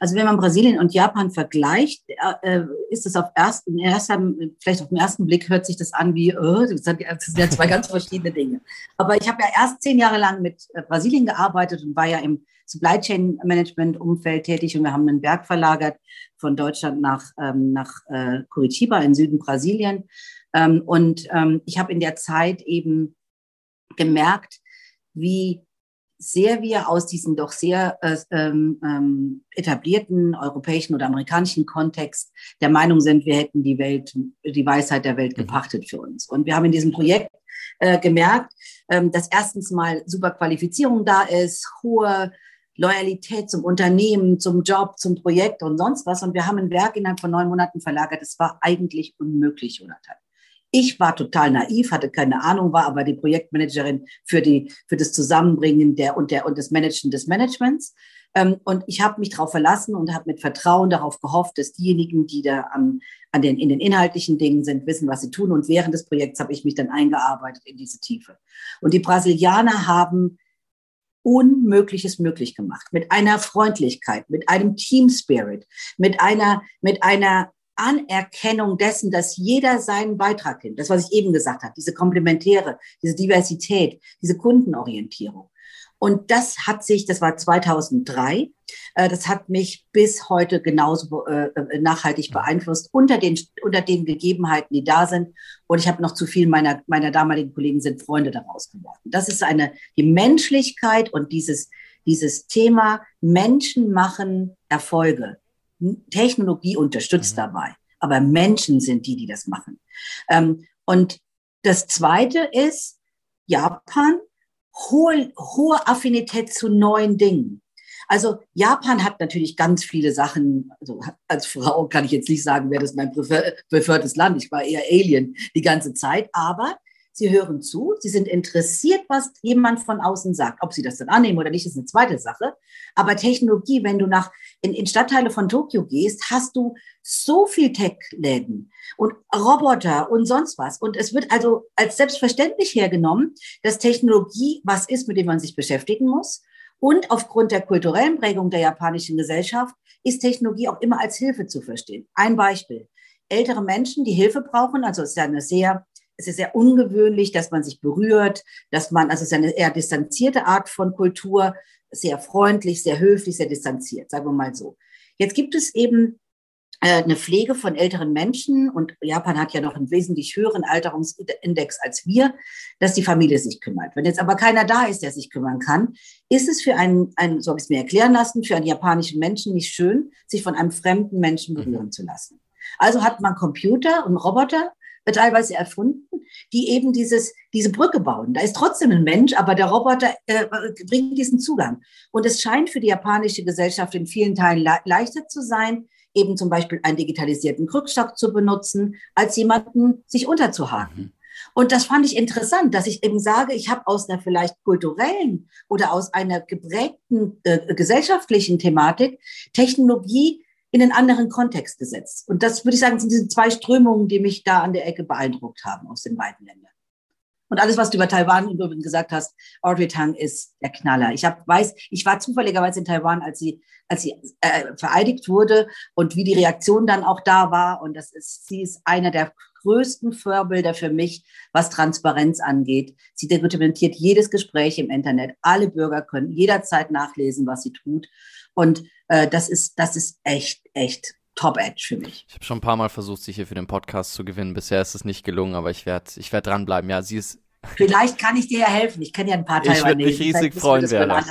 Also wenn man Brasilien und Japan vergleicht, äh, äh ist es auf ersten, erster, vielleicht auf den ersten Blick hört sich das an wie, oh, das sind ja zwei ganz verschiedene Dinge. Aber ich habe ja erst zehn Jahre lang mit Brasilien gearbeitet und war ja im Supply Chain Management Umfeld tätig und wir haben einen Berg verlagert von Deutschland nach, ähm, nach äh, Curitiba in Süden Brasilien. Ähm, und ähm, ich habe in der Zeit eben gemerkt, wie sehr wir aus diesem doch sehr äh, ähm, ähm, etablierten europäischen oder amerikanischen Kontext der Meinung sind, wir hätten die Welt, die Weisheit der Welt mhm. gepachtet für uns. Und wir haben in diesem Projekt äh, gemerkt, ähm, dass erstens mal super Qualifizierung da ist, hohe Loyalität zum Unternehmen, zum Job, zum Projekt und sonst was. Und wir haben ein Werk innerhalb von neun Monaten verlagert. Es war eigentlich unmöglich, Jonathan. Ich war total naiv, hatte keine Ahnung, war aber die Projektmanagerin für, die, für das Zusammenbringen der und, der, und das Managen des Managements. Ähm, und ich habe mich darauf verlassen und habe mit Vertrauen darauf gehofft, dass diejenigen, die da am, an den, in den inhaltlichen Dingen sind, wissen, was sie tun. Und während des Projekts habe ich mich dann eingearbeitet in diese Tiefe. Und die Brasilianer haben Unmögliches möglich gemacht. Mit einer Freundlichkeit, mit einem Team Spirit, mit einer, mit einer Anerkennung dessen, dass jeder seinen Beitrag nimmt. Das, was ich eben gesagt habe, diese Komplementäre, diese Diversität, diese Kundenorientierung. Und das hat sich, das war 2003, äh, das hat mich bis heute genauso äh, äh, nachhaltig beeinflusst unter den, unter den Gegebenheiten, die da sind. Und ich habe noch zu viel meiner, meiner damaligen Kollegen sind Freunde daraus geworden. Das ist eine, die Menschlichkeit und dieses, dieses Thema Menschen machen Erfolge. Technologie unterstützt mhm. dabei, aber Menschen sind die, die das machen. Ähm, und das Zweite ist, Japan, hohe, hohe Affinität zu neuen Dingen. Also Japan hat natürlich ganz viele Sachen, also als Frau kann ich jetzt nicht sagen, wer das mein preferiertes Land, ich war eher Alien die ganze Zeit, aber Sie hören zu, Sie sind interessiert, was jemand von außen sagt. Ob Sie das dann annehmen oder nicht, ist eine zweite Sache. Aber Technologie, wenn du nach in, in Stadtteile von Tokio gehst, hast du so viel Tech-Läden und Roboter und sonst was. Und es wird also als selbstverständlich hergenommen, dass Technologie was ist, mit dem man sich beschäftigen muss. Und aufgrund der kulturellen Prägung der japanischen Gesellschaft ist Technologie auch immer als Hilfe zu verstehen. Ein Beispiel. Ältere Menschen, die Hilfe brauchen, also es ist ja eine sehr es ist sehr ungewöhnlich, dass man sich berührt, dass man, also es ist eine eher distanzierte Art von Kultur, sehr freundlich, sehr höflich, sehr distanziert, sagen wir mal so. Jetzt gibt es eben äh, eine Pflege von älteren Menschen und Japan hat ja noch einen wesentlich höheren Alterungsindex als wir, dass die Familie sich kümmert. Wenn jetzt aber keiner da ist, der sich kümmern kann, ist es für einen, einen so habe ich es mir erklären lassen, für einen japanischen Menschen nicht schön, sich von einem fremden Menschen berühren mhm. zu lassen. Also hat man Computer und Roboter, teilweise erfunden, die eben dieses, diese Brücke bauen. Da ist trotzdem ein Mensch, aber der Roboter äh, bringt diesen Zugang. Und es scheint für die japanische Gesellschaft in vielen Teilen le leichter zu sein, eben zum Beispiel einen digitalisierten Krückstock zu benutzen, als jemanden sich unterzuhaken. Mhm. Und das fand ich interessant, dass ich eben sage, ich habe aus einer vielleicht kulturellen oder aus einer geprägten äh, gesellschaftlichen Thematik Technologie in einen anderen Kontext gesetzt. Und das würde ich sagen, sind diese zwei Strömungen, die mich da an der Ecke beeindruckt haben aus den beiden Ländern. Und alles, was du über Taiwan übrigens gesagt hast, Audrey Tang ist der Knaller. Ich hab, weiß, ich war zufälligerweise in Taiwan, als sie, als sie äh, vereidigt wurde und wie die Reaktion dann auch da war. Und das ist, sie ist einer der größten Vorbilder für mich, was Transparenz angeht. Sie dokumentiert jedes Gespräch im Internet. Alle Bürger können jederzeit nachlesen, was sie tut. Und äh, das ist, das ist echt, echt Top Edge für mich. Ich habe schon ein paar Mal versucht, sie hier für den Podcast zu gewinnen. Bisher ist es nicht gelungen, aber ich werde ich werd dranbleiben. Ja, sie ist. Vielleicht kann ich dir ja helfen. Ich kenne ja ein paar Taiwanesen. Ich würde mich riesig freuen, Vera.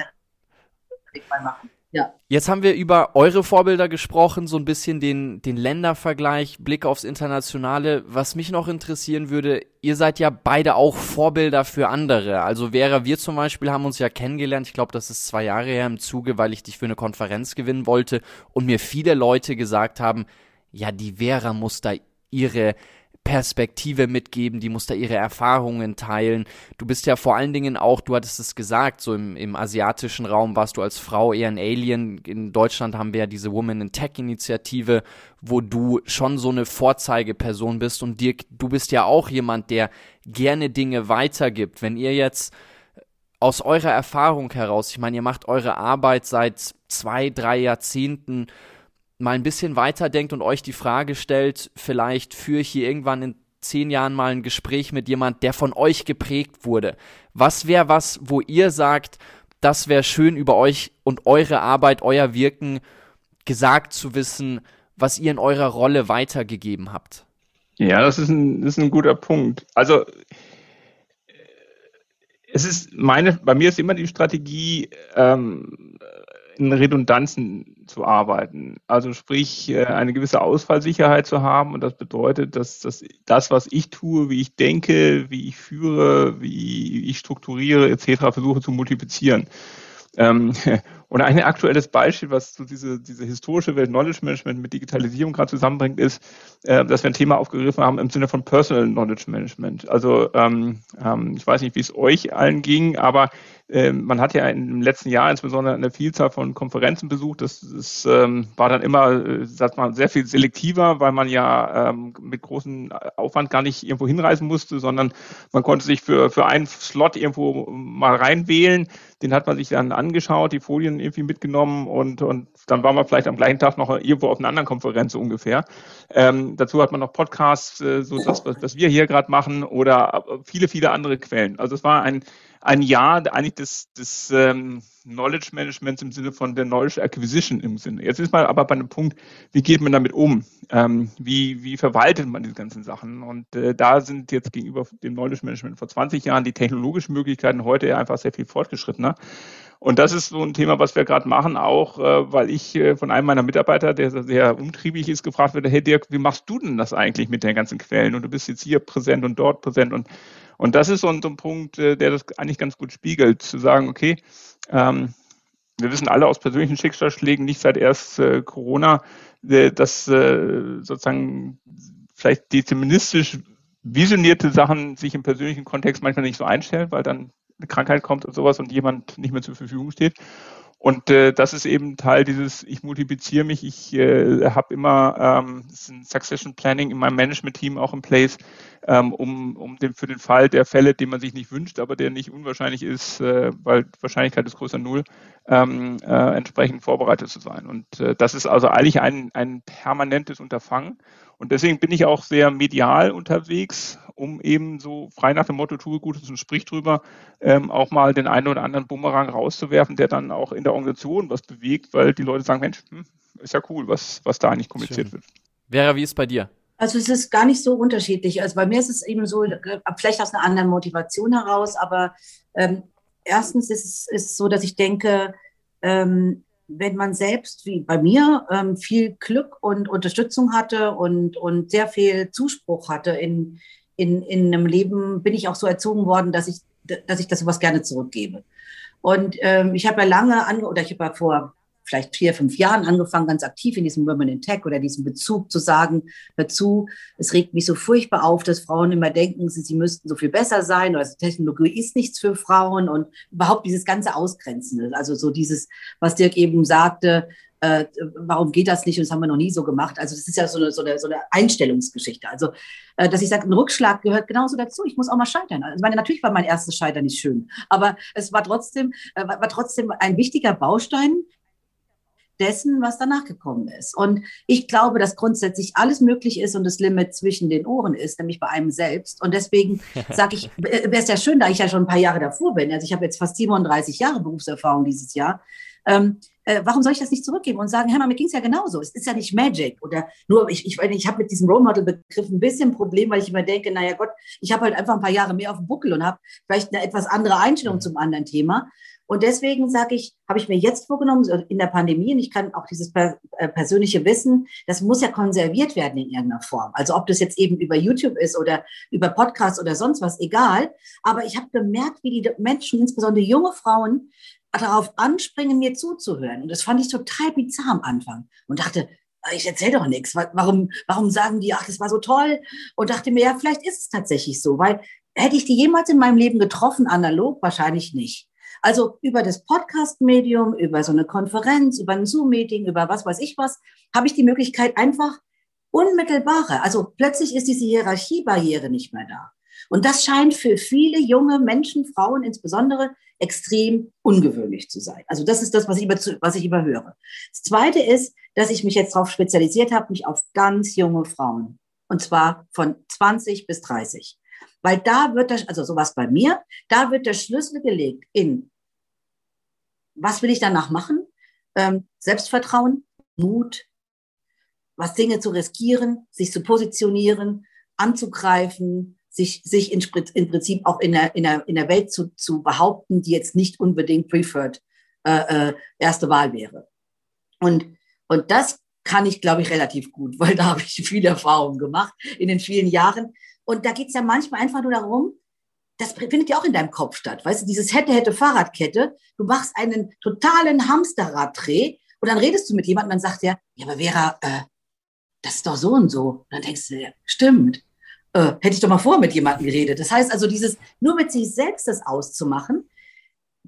Machen. Ja. Jetzt haben wir über eure Vorbilder gesprochen, so ein bisschen den, den Ländervergleich, Blick aufs Internationale. Was mich noch interessieren würde, ihr seid ja beide auch Vorbilder für andere. Also Vera, wir zum Beispiel haben uns ja kennengelernt, ich glaube, das ist zwei Jahre her im Zuge, weil ich dich für eine Konferenz gewinnen wollte und mir viele Leute gesagt haben, ja, die Vera muss da ihre Perspektive mitgeben, die muss da ihre Erfahrungen teilen. Du bist ja vor allen Dingen auch, du hattest es gesagt, so im, im asiatischen Raum warst du als Frau eher ein Alien. In Deutschland haben wir ja diese Women in Tech Initiative, wo du schon so eine Vorzeigeperson bist und Dirk, du bist ja auch jemand, der gerne Dinge weitergibt. Wenn ihr jetzt aus eurer Erfahrung heraus, ich meine, ihr macht eure Arbeit seit zwei, drei Jahrzehnten, mal ein bisschen weiterdenkt und euch die Frage stellt, vielleicht führe ich hier irgendwann in zehn Jahren mal ein Gespräch mit jemand, der von euch geprägt wurde. Was wäre was, wo ihr sagt, das wäre schön über euch und eure Arbeit, euer Wirken gesagt zu wissen, was ihr in eurer Rolle weitergegeben habt? Ja, das ist ein, das ist ein guter Punkt. Also es ist meine, bei mir ist immer die Strategie, ähm, in Redundanzen zu arbeiten. Also sprich, äh, eine gewisse Ausfallsicherheit zu haben. Und das bedeutet, dass das, das, was ich tue, wie ich denke, wie ich führe, wie ich strukturiere, etc., versuche zu multiplizieren. Ähm, und ein aktuelles Beispiel, was so diese, diese historische Welt Knowledge Management mit Digitalisierung gerade zusammenbringt, ist, äh, dass wir ein Thema aufgegriffen haben im Sinne von Personal Knowledge Management. Also ähm, ähm, ich weiß nicht, wie es euch allen ging, aber ähm, man hat ja im letzten Jahr insbesondere eine Vielzahl von Konferenzen besucht. Das ist, ähm, war dann immer, äh, sagt man, sehr viel selektiver, weil man ja ähm, mit großem Aufwand gar nicht irgendwo hinreisen musste, sondern man konnte sich für, für einen Slot irgendwo mal reinwählen. Den hat man sich dann angeschaut, die Folien irgendwie mitgenommen und, und dann war man vielleicht am gleichen Tag noch irgendwo auf einer anderen Konferenz ungefähr. Ähm, dazu hat man noch Podcasts, äh, so das, was, was wir hier gerade machen oder viele, viele andere Quellen. Also es war ein ein Jahr eigentlich des, des ähm, Knowledge Managements im Sinne von der Knowledge Acquisition im Sinne. Jetzt ist man aber bei einem Punkt, wie geht man damit um? Ähm, wie, wie verwaltet man diese ganzen Sachen? Und äh, da sind jetzt gegenüber dem Knowledge Management vor 20 Jahren die technologischen Möglichkeiten heute einfach sehr viel fortgeschrittener. Und das ist so ein Thema, was wir gerade machen, auch äh, weil ich äh, von einem meiner Mitarbeiter, der sehr umtriebig ist, gefragt wird, hey Dirk, wie machst du denn das eigentlich mit den ganzen Quellen? Und du bist jetzt hier präsent und dort präsent und und das ist so ein, so ein Punkt, äh, der das eigentlich ganz gut spiegelt, zu sagen, okay, ähm, wir wissen alle aus persönlichen Schicksalsschlägen, nicht seit erst äh, Corona, äh, dass äh, sozusagen vielleicht deterministisch visionierte Sachen sich im persönlichen Kontext manchmal nicht so einstellen, weil dann eine Krankheit kommt und sowas und jemand nicht mehr zur Verfügung steht. Und äh, das ist eben Teil dieses, ich multipliziere mich, ich äh, habe immer ähm, Succession Planning in meinem Management-Team auch in place, ähm, um, um den, für den Fall der Fälle, den man sich nicht wünscht, aber der nicht unwahrscheinlich ist, äh, weil Wahrscheinlichkeit ist größer Null, ähm, äh, entsprechend vorbereitet zu sein. Und äh, das ist also eigentlich ein, ein permanentes Unterfangen. Und deswegen bin ich auch sehr medial unterwegs, um eben so frei nach dem Motto, tue Gutes und sprich drüber, ähm, auch mal den einen oder anderen Bumerang rauszuwerfen, der dann auch in der Organisation was bewegt, weil die Leute sagen, Mensch, hm, ist ja cool, was, was da eigentlich kommuniziert Schön. wird. Vera, wie ist bei dir? Also es ist gar nicht so unterschiedlich. Also bei mir ist es eben so, vielleicht aus einer anderen Motivation heraus, aber ähm, erstens ist es ist so, dass ich denke, ähm, wenn man selbst, wie bei mir, ähm, viel Glück und Unterstützung hatte und, und sehr viel Zuspruch hatte in, in, in einem Leben, bin ich auch so erzogen worden, dass ich, dass ich das sowas gerne zurückgebe. Und ähm, ich habe ja lange, ange oder ich habe ja vor vielleicht vier, fünf Jahren angefangen, ganz aktiv in diesem Women in Tech oder diesem Bezug zu sagen, dazu, es regt mich so furchtbar auf, dass Frauen immer denken, sie, sie müssten so viel besser sein oder Technologie ist nichts für Frauen und überhaupt dieses ganze Ausgrenzen. Also so dieses, was Dirk eben sagte, äh, warum geht das nicht und das haben wir noch nie so gemacht. Also das ist ja so eine, so eine, so eine Einstellungsgeschichte. Also, äh, dass ich sage, ein Rückschlag gehört genauso dazu. Ich muss auch mal scheitern. Also, meine, natürlich war mein erstes Scheitern nicht schön, aber es war trotzdem, äh, war trotzdem ein wichtiger Baustein dessen, was danach gekommen ist. Und ich glaube, dass grundsätzlich alles möglich ist und das Limit zwischen den Ohren ist, nämlich bei einem selbst. Und deswegen sage ich, wäre es ja schön, da ich ja schon ein paar Jahre davor bin. Also ich habe jetzt fast 37 Jahre Berufserfahrung dieses Jahr. Ähm, äh, warum soll ich das nicht zurückgeben und sagen, Herr, mir ging es ja genauso. Es ist ja nicht Magic. Oder nur, ich, ich, ich habe mit diesem Role Model-Begriff ein bisschen ein Problem, weil ich immer denke, naja Gott, ich habe halt einfach ein paar Jahre mehr auf dem Buckel und habe vielleicht eine etwas andere Einstellung mhm. zum anderen Thema. Und deswegen sage ich, habe ich mir jetzt vorgenommen, in der Pandemie, und ich kann auch dieses äh, persönliche Wissen, das muss ja konserviert werden in irgendeiner Form. Also ob das jetzt eben über YouTube ist oder über Podcasts oder sonst was, egal. Aber ich habe gemerkt, wie die Menschen, insbesondere junge Frauen, darauf anspringen, mir zuzuhören. Und das fand ich total bizarr am Anfang und dachte, ich erzähle doch nichts. Warum, warum sagen die, ach, das war so toll? Und dachte mir, ja, vielleicht ist es tatsächlich so, weil hätte ich die jemals in meinem Leben getroffen, analog? Wahrscheinlich nicht. Also über das Podcast-Medium, über so eine Konferenz, über ein Zoom-Meeting, über was weiß ich was, habe ich die Möglichkeit einfach unmittelbare. Also plötzlich ist diese Hierarchiebarriere nicht mehr da. Und das scheint für viele junge Menschen, Frauen insbesondere, extrem ungewöhnlich zu sein. Also das ist das, was ich, über, was ich überhöre. Das Zweite ist, dass ich mich jetzt darauf spezialisiert habe, mich auf ganz junge Frauen. Und zwar von 20 bis 30. Weil da wird das, also sowas bei mir, da wird der Schlüssel gelegt in, was will ich danach machen? Ähm, Selbstvertrauen, Mut, was Dinge zu riskieren, sich zu positionieren, anzugreifen, sich, sich in, in Prinzip auch in der, in der, in der Welt zu, zu behaupten, die jetzt nicht unbedingt preferred äh, äh, erste Wahl wäre. Und, und das kann ich, glaube ich, relativ gut, weil da habe ich viel Erfahrung gemacht in den vielen Jahren. Und da geht es ja manchmal einfach nur darum, das findet ja auch in deinem Kopf statt. Weißt du, dieses hätte, hätte Fahrradkette, du machst einen totalen Hamsterraddreh und dann redest du mit jemandem, dann sagt er, ja, aber Vera, äh, das ist doch so und so. Und dann denkst du, ja, stimmt. Äh, hätte ich doch mal vor mit jemandem geredet. Das heißt also, dieses nur mit sich selbst das auszumachen,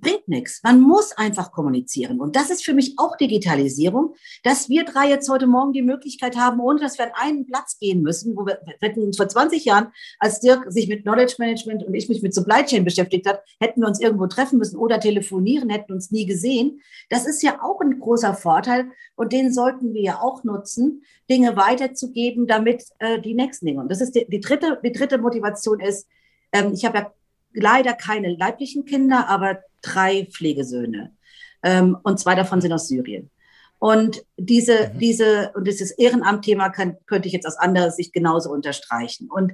bringt nichts. Man muss einfach kommunizieren. Und das ist für mich auch Digitalisierung, dass wir drei jetzt heute Morgen die Möglichkeit haben, ohne dass wir an einen Platz gehen müssen, wo wir, wir hätten uns vor 20 Jahren, als Dirk sich mit Knowledge Management und ich mich mit Supply Chain beschäftigt hat, hätten wir uns irgendwo treffen müssen oder telefonieren, hätten uns nie gesehen. Das ist ja auch ein großer Vorteil und den sollten wir ja auch nutzen, Dinge weiterzugeben, damit äh, die nächsten Dinge. Und das ist die, die dritte, die dritte Motivation ist, ähm, ich habe ja leider keine leiblichen Kinder, aber drei Pflegesöhne. Ähm, und zwei davon sind aus Syrien. Und diese, mhm. diese, und dieses Ehrenamtthema kann, könnte ich jetzt aus anderer Sicht genauso unterstreichen. Und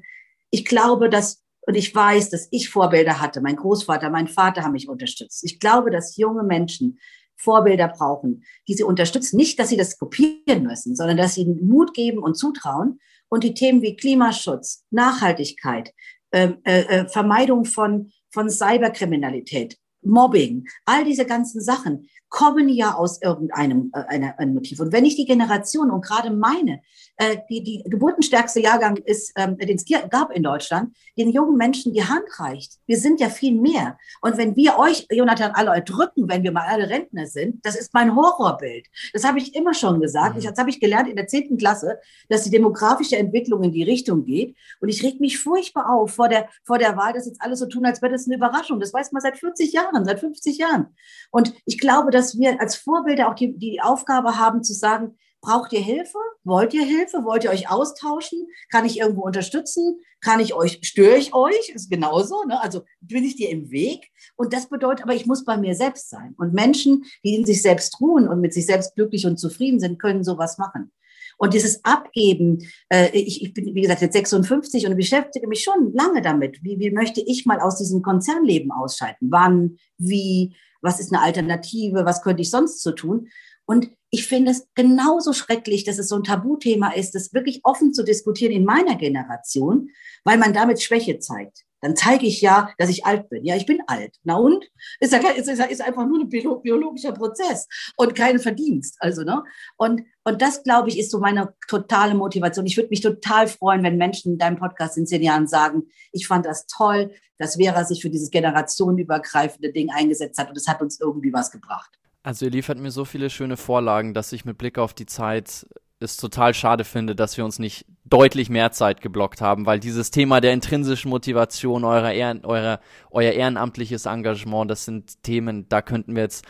ich glaube, dass, und ich weiß, dass ich Vorbilder hatte. Mein Großvater, mein Vater haben mich unterstützt. Ich glaube, dass junge Menschen Vorbilder brauchen, die sie unterstützen. Nicht, dass sie das kopieren müssen, sondern dass sie Mut geben und zutrauen. Und die Themen wie Klimaschutz, Nachhaltigkeit, äh, äh, Vermeidung von, von Cyberkriminalität, Mobbing, all diese ganzen Sachen kommen ja aus irgendeinem äh, einer, einem Motiv. Und wenn ich die Generation und gerade meine, äh, die, die geburtenstärkste Jahrgang ist, ähm, den es gab in Deutschland, den jungen Menschen die Hand reicht. Wir sind ja viel mehr. Und wenn wir euch, Jonathan, alle erdrücken, wenn wir mal alle Rentner sind, das ist mein Horrorbild. Das habe ich immer schon gesagt. Mhm. Ich, das habe ich gelernt in der zehnten Klasse, dass die demografische Entwicklung in die Richtung geht. Und ich reg mich furchtbar auf vor der, vor der Wahl, dass jetzt alle so tun, als wäre das eine Überraschung. Das weiß man seit 40 Jahren, seit 50 Jahren. Und ich glaube, dass wir als Vorbilder auch die, die Aufgabe haben zu sagen, braucht ihr Hilfe? Wollt ihr Hilfe? Wollt ihr euch austauschen? Kann ich irgendwo unterstützen? Kann ich euch, störe ich euch? Ist genauso, ne? Also bin ich dir im Weg? Und das bedeutet aber, ich muss bei mir selbst sein. Und Menschen, die in sich selbst ruhen und mit sich selbst glücklich und zufrieden sind, können sowas machen. Und dieses Abgeben, äh, ich, ich bin, wie gesagt, jetzt 56 und beschäftige mich schon lange damit. Wie, wie möchte ich mal aus diesem Konzernleben ausschalten? Wann, wie, was ist eine Alternative, was könnte ich sonst so tun? Und ich finde es genauso schrecklich, dass es so ein Tabuthema ist, das wirklich offen zu diskutieren in meiner Generation, weil man damit Schwäche zeigt. Dann zeige ich ja, dass ich alt bin. Ja, ich bin alt. Na und? Ist ja ist, ist einfach nur ein biologischer Prozess und kein Verdienst. Also, ne? Und, und das, glaube ich, ist so meine totale Motivation. Ich würde mich total freuen, wenn Menschen in deinem Podcast in zehn Jahren sagen, ich fand das toll, dass Vera sich für dieses generationenübergreifende Ding eingesetzt hat und es hat uns irgendwie was gebracht. Also ihr liefert mir so viele schöne Vorlagen, dass ich mit Blick auf die Zeit es total schade finde, dass wir uns nicht deutlich mehr Zeit geblockt haben, weil dieses Thema der intrinsischen Motivation, eurer Ehren, eurer, euer ehrenamtliches Engagement, das sind Themen, da könnten wir jetzt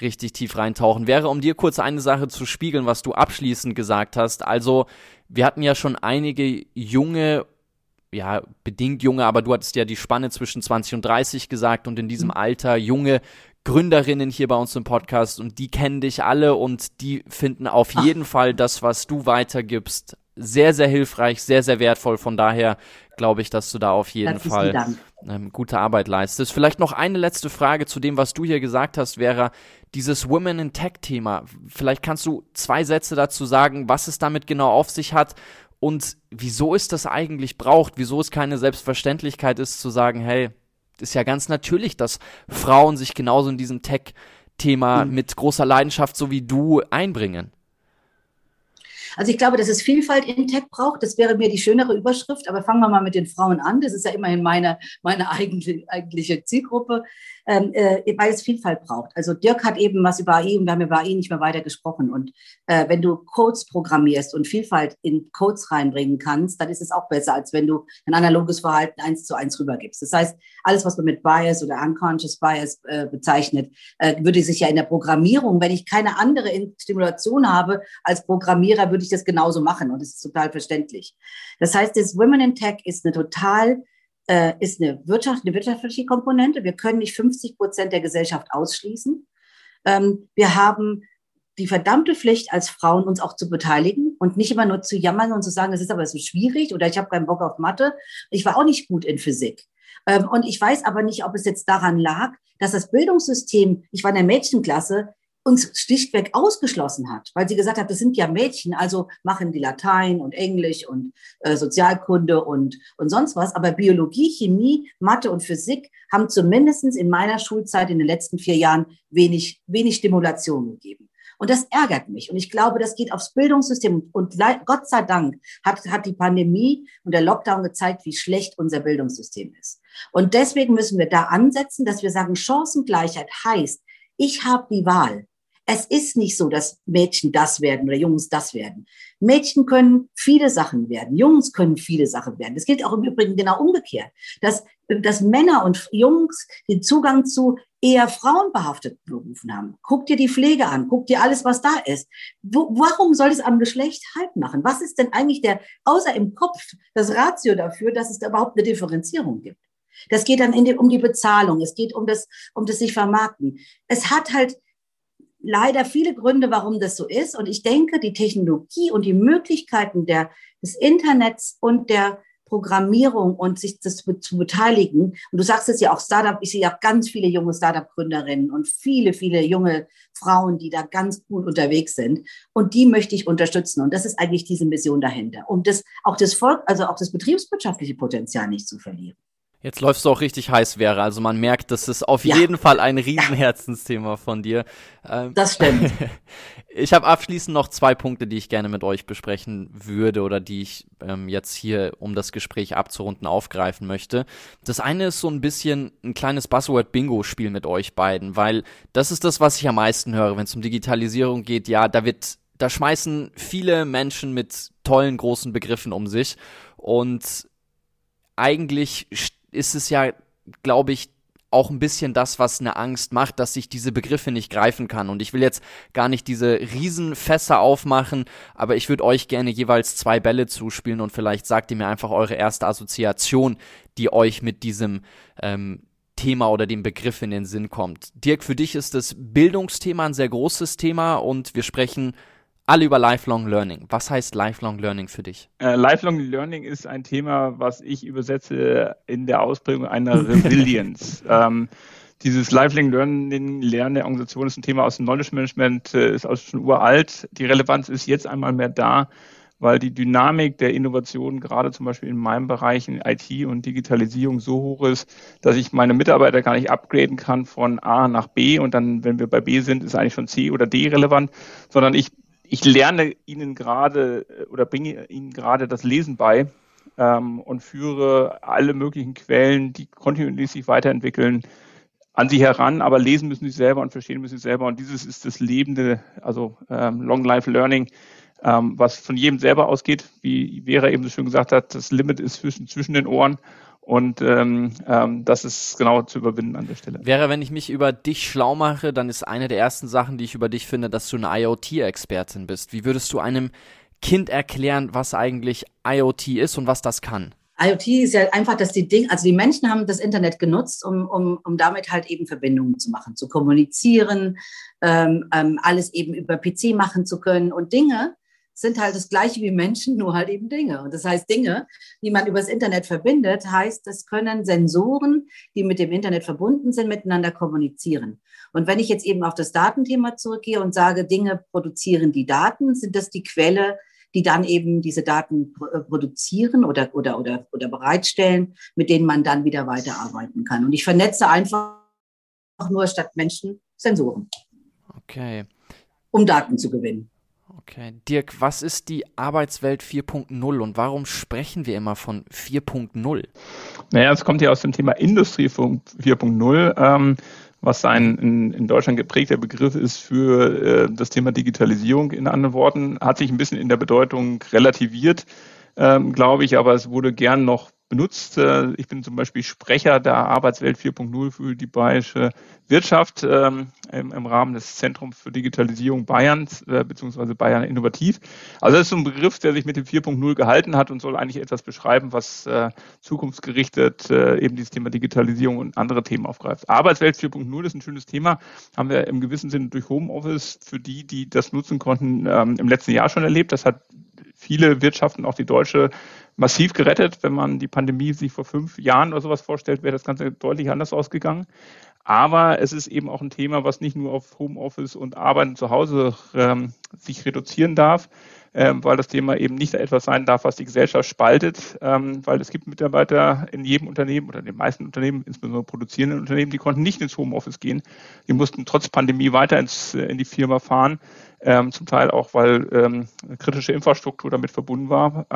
richtig tief reintauchen. Wäre, um dir kurz eine Sache zu spiegeln, was du abschließend gesagt hast. Also, wir hatten ja schon einige junge ja, bedingt junge, aber du hattest ja die Spanne zwischen 20 und 30 gesagt und in diesem mhm. Alter junge Gründerinnen hier bei uns im Podcast und die kennen dich alle und die finden auf Ach. jeden Fall das, was du weitergibst, sehr, sehr hilfreich, sehr, sehr wertvoll. Von daher glaube ich, dass du da auf jeden Herzlichen Fall ähm, gute Arbeit leistest. Vielleicht noch eine letzte Frage zu dem, was du hier gesagt hast, wäre dieses Women in Tech Thema. Vielleicht kannst du zwei Sätze dazu sagen, was es damit genau auf sich hat und wieso es das eigentlich braucht, wieso es keine Selbstverständlichkeit ist zu sagen, hey, ist ja ganz natürlich, dass Frauen sich genauso in diesem Tech-Thema mhm. mit großer Leidenschaft so wie du einbringen. Also ich glaube, dass es Vielfalt in Tech braucht. Das wäre mir die schönere Überschrift. Aber fangen wir mal mit den Frauen an. Das ist ja immerhin meine, meine eigentliche, Zielgruppe äh, weil es Vielfalt braucht. Also Dirk hat eben was über AI und wir haben über AI nicht mehr weiter gesprochen. Und äh, wenn du Codes programmierst und Vielfalt in Codes reinbringen kannst, dann ist es auch besser, als wenn du ein analoges Verhalten eins zu eins rübergibst. Das heißt, alles, was man mit Bias oder Unconscious Bias äh, bezeichnet, äh, würde sich ja in der Programmierung, wenn ich keine andere Stimulation habe als Programmierer, würde ich das genauso machen. Und das ist total verständlich. Das heißt, das Women in Tech ist eine total äh, ist eine, Wirtschaft, eine wirtschaftliche Komponente. Wir können nicht 50 Prozent der Gesellschaft ausschließen. Ähm, wir haben die verdammte Pflicht als Frauen, uns auch zu beteiligen und nicht immer nur zu jammern und zu sagen, es ist aber so schwierig oder ich habe keinen Bock auf Mathe. Ich war auch nicht gut in Physik. Ähm, und ich weiß aber nicht, ob es jetzt daran lag, dass das Bildungssystem, ich war in der Mädchenklasse, uns schlichtweg ausgeschlossen hat, weil sie gesagt hat, das sind ja Mädchen, also machen die Latein und Englisch und äh, Sozialkunde und, und sonst was. Aber Biologie, Chemie, Mathe und Physik haben zumindestens in meiner Schulzeit in den letzten vier Jahren wenig, wenig Stimulation gegeben. Und das ärgert mich. Und ich glaube, das geht aufs Bildungssystem. Und Gott sei Dank hat, hat die Pandemie und der Lockdown gezeigt, wie schlecht unser Bildungssystem ist. Und deswegen müssen wir da ansetzen, dass wir sagen, Chancengleichheit heißt, ich habe die Wahl. Es ist nicht so, dass Mädchen das werden oder Jungs das werden. Mädchen können viele Sachen werden, Jungs können viele Sachen werden. Das gilt auch im Übrigen genau umgekehrt, dass, dass Männer und Jungs den Zugang zu eher frauenbehafteten Berufen haben. Guck dir die Pflege an, guck dir alles, was da ist. Wo, warum soll es am Geschlecht halt machen? Was ist denn eigentlich der, außer im Kopf, das Ratio dafür, dass es da überhaupt eine Differenzierung gibt? Das geht dann die, um die Bezahlung, es geht um das, um das sich vermarkten. Es hat halt leider viele Gründe, warum das so ist. Und ich denke, die Technologie und die Möglichkeiten der, des Internets und der Programmierung und sich das zu beteiligen. Und du sagst es ja auch Startup, ich sehe auch ganz viele junge Startup-Gründerinnen und viele, viele junge Frauen, die da ganz gut unterwegs sind. Und die möchte ich unterstützen. Und das ist eigentlich diese Mission dahinter, um das, auch das Volk, also auch das betriebswirtschaftliche Potenzial nicht zu verlieren. Jetzt läufst du auch richtig heiß, wäre. Also man merkt, das ist auf ja. jeden Fall ein Riesenherzensthema von dir. Ähm, das stimmt. ich habe abschließend noch zwei Punkte, die ich gerne mit euch besprechen würde oder die ich ähm, jetzt hier, um das Gespräch abzurunden, aufgreifen möchte. Das eine ist so ein bisschen ein kleines Buzzword-Bingo-Spiel mit euch beiden, weil das ist das, was ich am meisten höre, wenn es um Digitalisierung geht. Ja, da wird, da schmeißen viele Menschen mit tollen großen Begriffen um sich und eigentlich ist es ja, glaube ich, auch ein bisschen das, was eine Angst macht, dass ich diese Begriffe nicht greifen kann. Und ich will jetzt gar nicht diese Riesenfässer aufmachen, aber ich würde euch gerne jeweils zwei Bälle zuspielen und vielleicht sagt ihr mir einfach eure erste Assoziation, die euch mit diesem ähm, Thema oder dem Begriff in den Sinn kommt. Dirk, für dich ist das Bildungsthema ein sehr großes Thema und wir sprechen alle über Lifelong Learning. Was heißt Lifelong Learning für dich? Uh, Lifelong Learning ist ein Thema, was ich übersetze in der Ausprägung einer Resilienz. ähm, dieses Lifelong Learning, Lernen der Organisation ist ein Thema aus dem Knowledge Management, äh, ist auch schon uralt. Die Relevanz ist jetzt einmal mehr da, weil die Dynamik der Innovation gerade zum Beispiel in meinem Bereich in IT und Digitalisierung so hoch ist, dass ich meine Mitarbeiter gar nicht upgraden kann von A nach B und dann, wenn wir bei B sind, ist eigentlich schon C oder D relevant, sondern ich ich lerne ihnen gerade äh, oder bringe ihnen gerade das Lesen bei ähm, und führe alle möglichen Quellen, die kontinuierlich sich weiterentwickeln, an sie heran, aber lesen müssen sie selber und verstehen müssen sie selber. Und dieses ist das lebende, also ähm, Long Life Learning, ähm, was von jedem selber ausgeht, wie Vera eben so schön gesagt hat, das Limit ist zwischen, zwischen den Ohren. Und ähm, ähm, das ist genau zu überwinden an der Stelle. Wäre, wenn ich mich über dich schlau mache, dann ist eine der ersten Sachen, die ich über dich finde, dass du eine IoT-Expertin bist. Wie würdest du einem Kind erklären, was eigentlich IoT ist und was das kann? IoT ist ja einfach, dass die Dinge, also die Menschen haben das Internet genutzt, um, um, um damit halt eben Verbindungen zu machen, zu kommunizieren, ähm, ähm, alles eben über PC machen zu können. Und Dinge sind halt das gleiche wie Menschen, nur halt eben Dinge. Und das heißt, Dinge, die man übers Internet verbindet, heißt, das können Sensoren, die mit dem Internet verbunden sind, miteinander kommunizieren. Und wenn ich jetzt eben auf das Datenthema zurückgehe und sage, Dinge produzieren die Daten, sind das die Quelle die dann eben diese Daten äh, produzieren oder, oder, oder, oder bereitstellen, mit denen man dann wieder weiterarbeiten kann. Und ich vernetze einfach nur statt Menschen Sensoren. Okay. Um Daten zu gewinnen. Okay. Dirk, was ist die Arbeitswelt 4.0 und warum sprechen wir immer von 4.0? Naja, es kommt ja aus dem Thema Industrie 4.0. Ähm, was ein in, in Deutschland geprägter Begriff ist für äh, das Thema Digitalisierung. In anderen Worten, hat sich ein bisschen in der Bedeutung relativiert, ähm, glaube ich, aber es wurde gern noch benutzt. Äh, ich bin zum Beispiel Sprecher der Arbeitswelt 4.0 für die bayerische Wirtschaft ähm, im, Rahmen des Zentrums für Digitalisierung Bayerns äh, beziehungsweise Bayern Innovativ. Also das ist so ein Begriff, der sich mit dem 4.0 gehalten hat und soll eigentlich etwas beschreiben, was äh, zukunftsgerichtet eben dieses Thema Digitalisierung und andere Themen aufgreift. Arbeitswelt 4.0 ist ein schönes Thema, haben wir im gewissen Sinne durch Homeoffice für die, die das nutzen konnten, ähm, im letzten Jahr schon erlebt. Das hat viele Wirtschaften, auch die deutsche, massiv gerettet. Wenn man die Pandemie sich vor fünf Jahren oder sowas vorstellt, wäre das Ganze deutlich anders ausgegangen. Aber es ist eben auch ein Thema, was nicht nur auf Homeoffice und Arbeiten zu Hause ähm, sich reduzieren darf, ähm, weil das Thema eben nicht etwas sein darf, was die Gesellschaft spaltet, ähm, weil es gibt Mitarbeiter in jedem Unternehmen oder in den meisten Unternehmen, insbesondere produzierenden Unternehmen, die konnten nicht ins Homeoffice gehen. Die mussten trotz Pandemie weiter ins, äh, in die Firma fahren, ähm, zum Teil auch, weil ähm, kritische Infrastruktur damit verbunden war.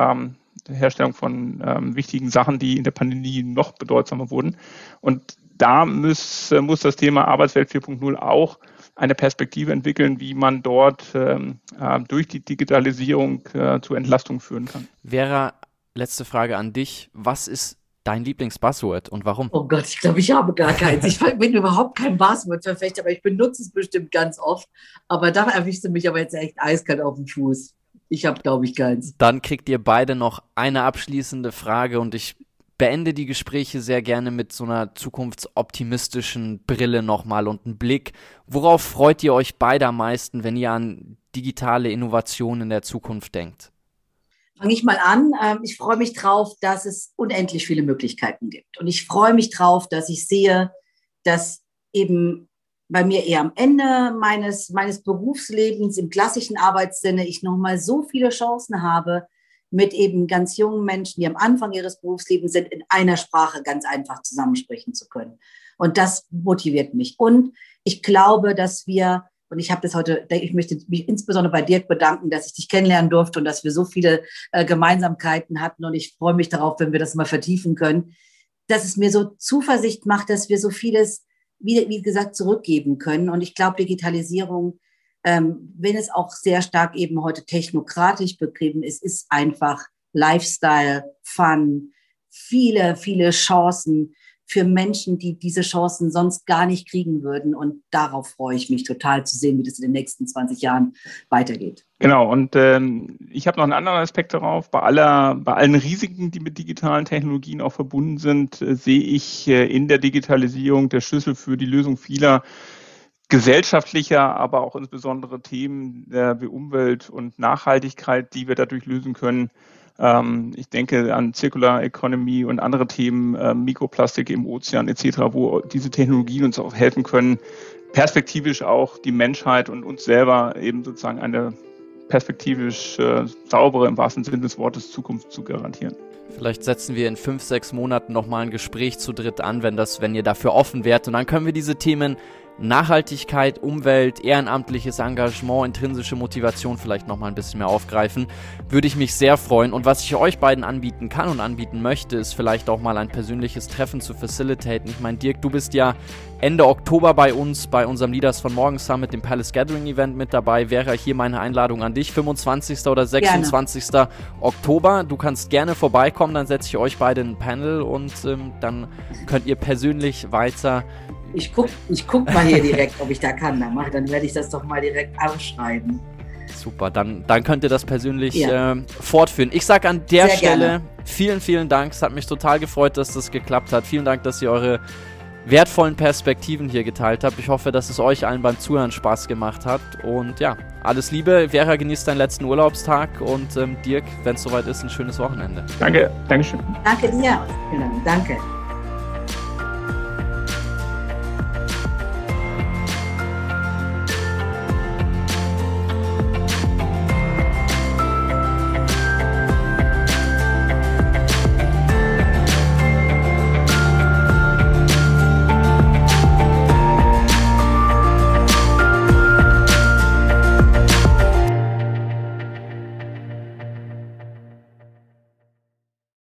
Ähm, Herstellung von ähm, wichtigen Sachen, die in der Pandemie noch bedeutsamer wurden. Und da muss, äh, muss das Thema Arbeitswelt 4.0 auch eine Perspektive entwickeln, wie man dort ähm, äh, durch die Digitalisierung äh, zu Entlastung führen kann. Vera, letzte Frage an dich. Was ist dein Lieblingsbuzzword und warum? Oh Gott, ich glaube, ich habe gar keins. Ich bin überhaupt kein Buzzword-Verfechter, aber ich benutze es bestimmt ganz oft. Aber da erwischst du mich aber jetzt echt eiskalt auf den Fuß. Ich habe, glaube ich, keins. Dann kriegt ihr beide noch eine abschließende Frage und ich beende die Gespräche sehr gerne mit so einer zukunftsoptimistischen Brille nochmal und einem Blick. Worauf freut ihr euch beide am meisten, wenn ihr an digitale Innovationen in der Zukunft denkt? Fange ich mal an. Ähm, ich freue mich drauf, dass es unendlich viele Möglichkeiten gibt. Und ich freue mich drauf, dass ich sehe, dass eben bei mir eher am Ende meines, meines Berufslebens im klassischen Arbeitssinne ich nochmal so viele Chancen habe, mit eben ganz jungen Menschen, die am Anfang ihres Berufslebens sind, in einer Sprache ganz einfach zusammensprechen zu können. Und das motiviert mich. Und ich glaube, dass wir, und ich habe das heute, ich möchte mich insbesondere bei Dirk bedanken, dass ich dich kennenlernen durfte und dass wir so viele äh, Gemeinsamkeiten hatten. Und ich freue mich darauf, wenn wir das mal vertiefen können, dass es mir so Zuversicht macht, dass wir so vieles wie, wie gesagt, zurückgeben können. Und ich glaube, Digitalisierung, ähm, wenn es auch sehr stark eben heute technokratisch betrieben ist, ist einfach Lifestyle, Fun, viele, viele Chancen für Menschen, die diese Chancen sonst gar nicht kriegen würden. Und darauf freue ich mich total zu sehen, wie das in den nächsten 20 Jahren weitergeht. Genau, und ähm, ich habe noch einen anderen Aspekt darauf. Bei, aller, bei allen Risiken, die mit digitalen Technologien auch verbunden sind, äh, sehe ich äh, in der Digitalisierung der Schlüssel für die Lösung vieler gesellschaftlicher, aber auch insbesondere Themen wie Umwelt und Nachhaltigkeit, die wir dadurch lösen können. Ähm, ich denke an Circular Economy und andere Themen, äh, Mikroplastik im Ozean etc., wo diese Technologien uns auch helfen können, perspektivisch auch die Menschheit und uns selber eben sozusagen eine perspektivisch äh, saubere, im wahrsten Sinne des Wortes, Zukunft zu garantieren. Vielleicht setzen wir in fünf, sechs Monaten nochmal ein Gespräch zu dritt an, wenn das, wenn ihr dafür offen wärt. Und dann können wir diese Themen Nachhaltigkeit, Umwelt, ehrenamtliches Engagement, intrinsische Motivation vielleicht nochmal ein bisschen mehr aufgreifen. Würde ich mich sehr freuen. Und was ich euch beiden anbieten kann und anbieten möchte, ist vielleicht auch mal ein persönliches Treffen zu facilitaten. Ich meine, Dirk, du bist ja Ende Oktober bei uns, bei unserem Leaders von Morgen Summit, dem Palace Gathering Event mit dabei. Wäre hier meine Einladung an dich, 25. oder 26. Gerne. Oktober. Du kannst gerne vorbeikommen, dann setze ich euch beide in ein Panel und ähm, dann könnt ihr persönlich weiter ich guck, ich guck mal hier direkt, ob ich da kann. Dann, mach, dann werde ich das doch mal direkt ausschreiben. Super, dann, dann könnt ihr das persönlich ja. äh, fortführen. Ich sage an der Sehr Stelle gerne. vielen, vielen Dank. Es hat mich total gefreut, dass das geklappt hat. Vielen Dank, dass ihr eure wertvollen Perspektiven hier geteilt habt. Ich hoffe, dass es euch allen beim Zuhören Spaß gemacht hat. Und ja, alles Liebe. Vera, genießt deinen letzten Urlaubstag und ähm, Dirk, wenn es soweit ist, ein schönes Wochenende. Danke, Dankeschön. Danke dir. Danke.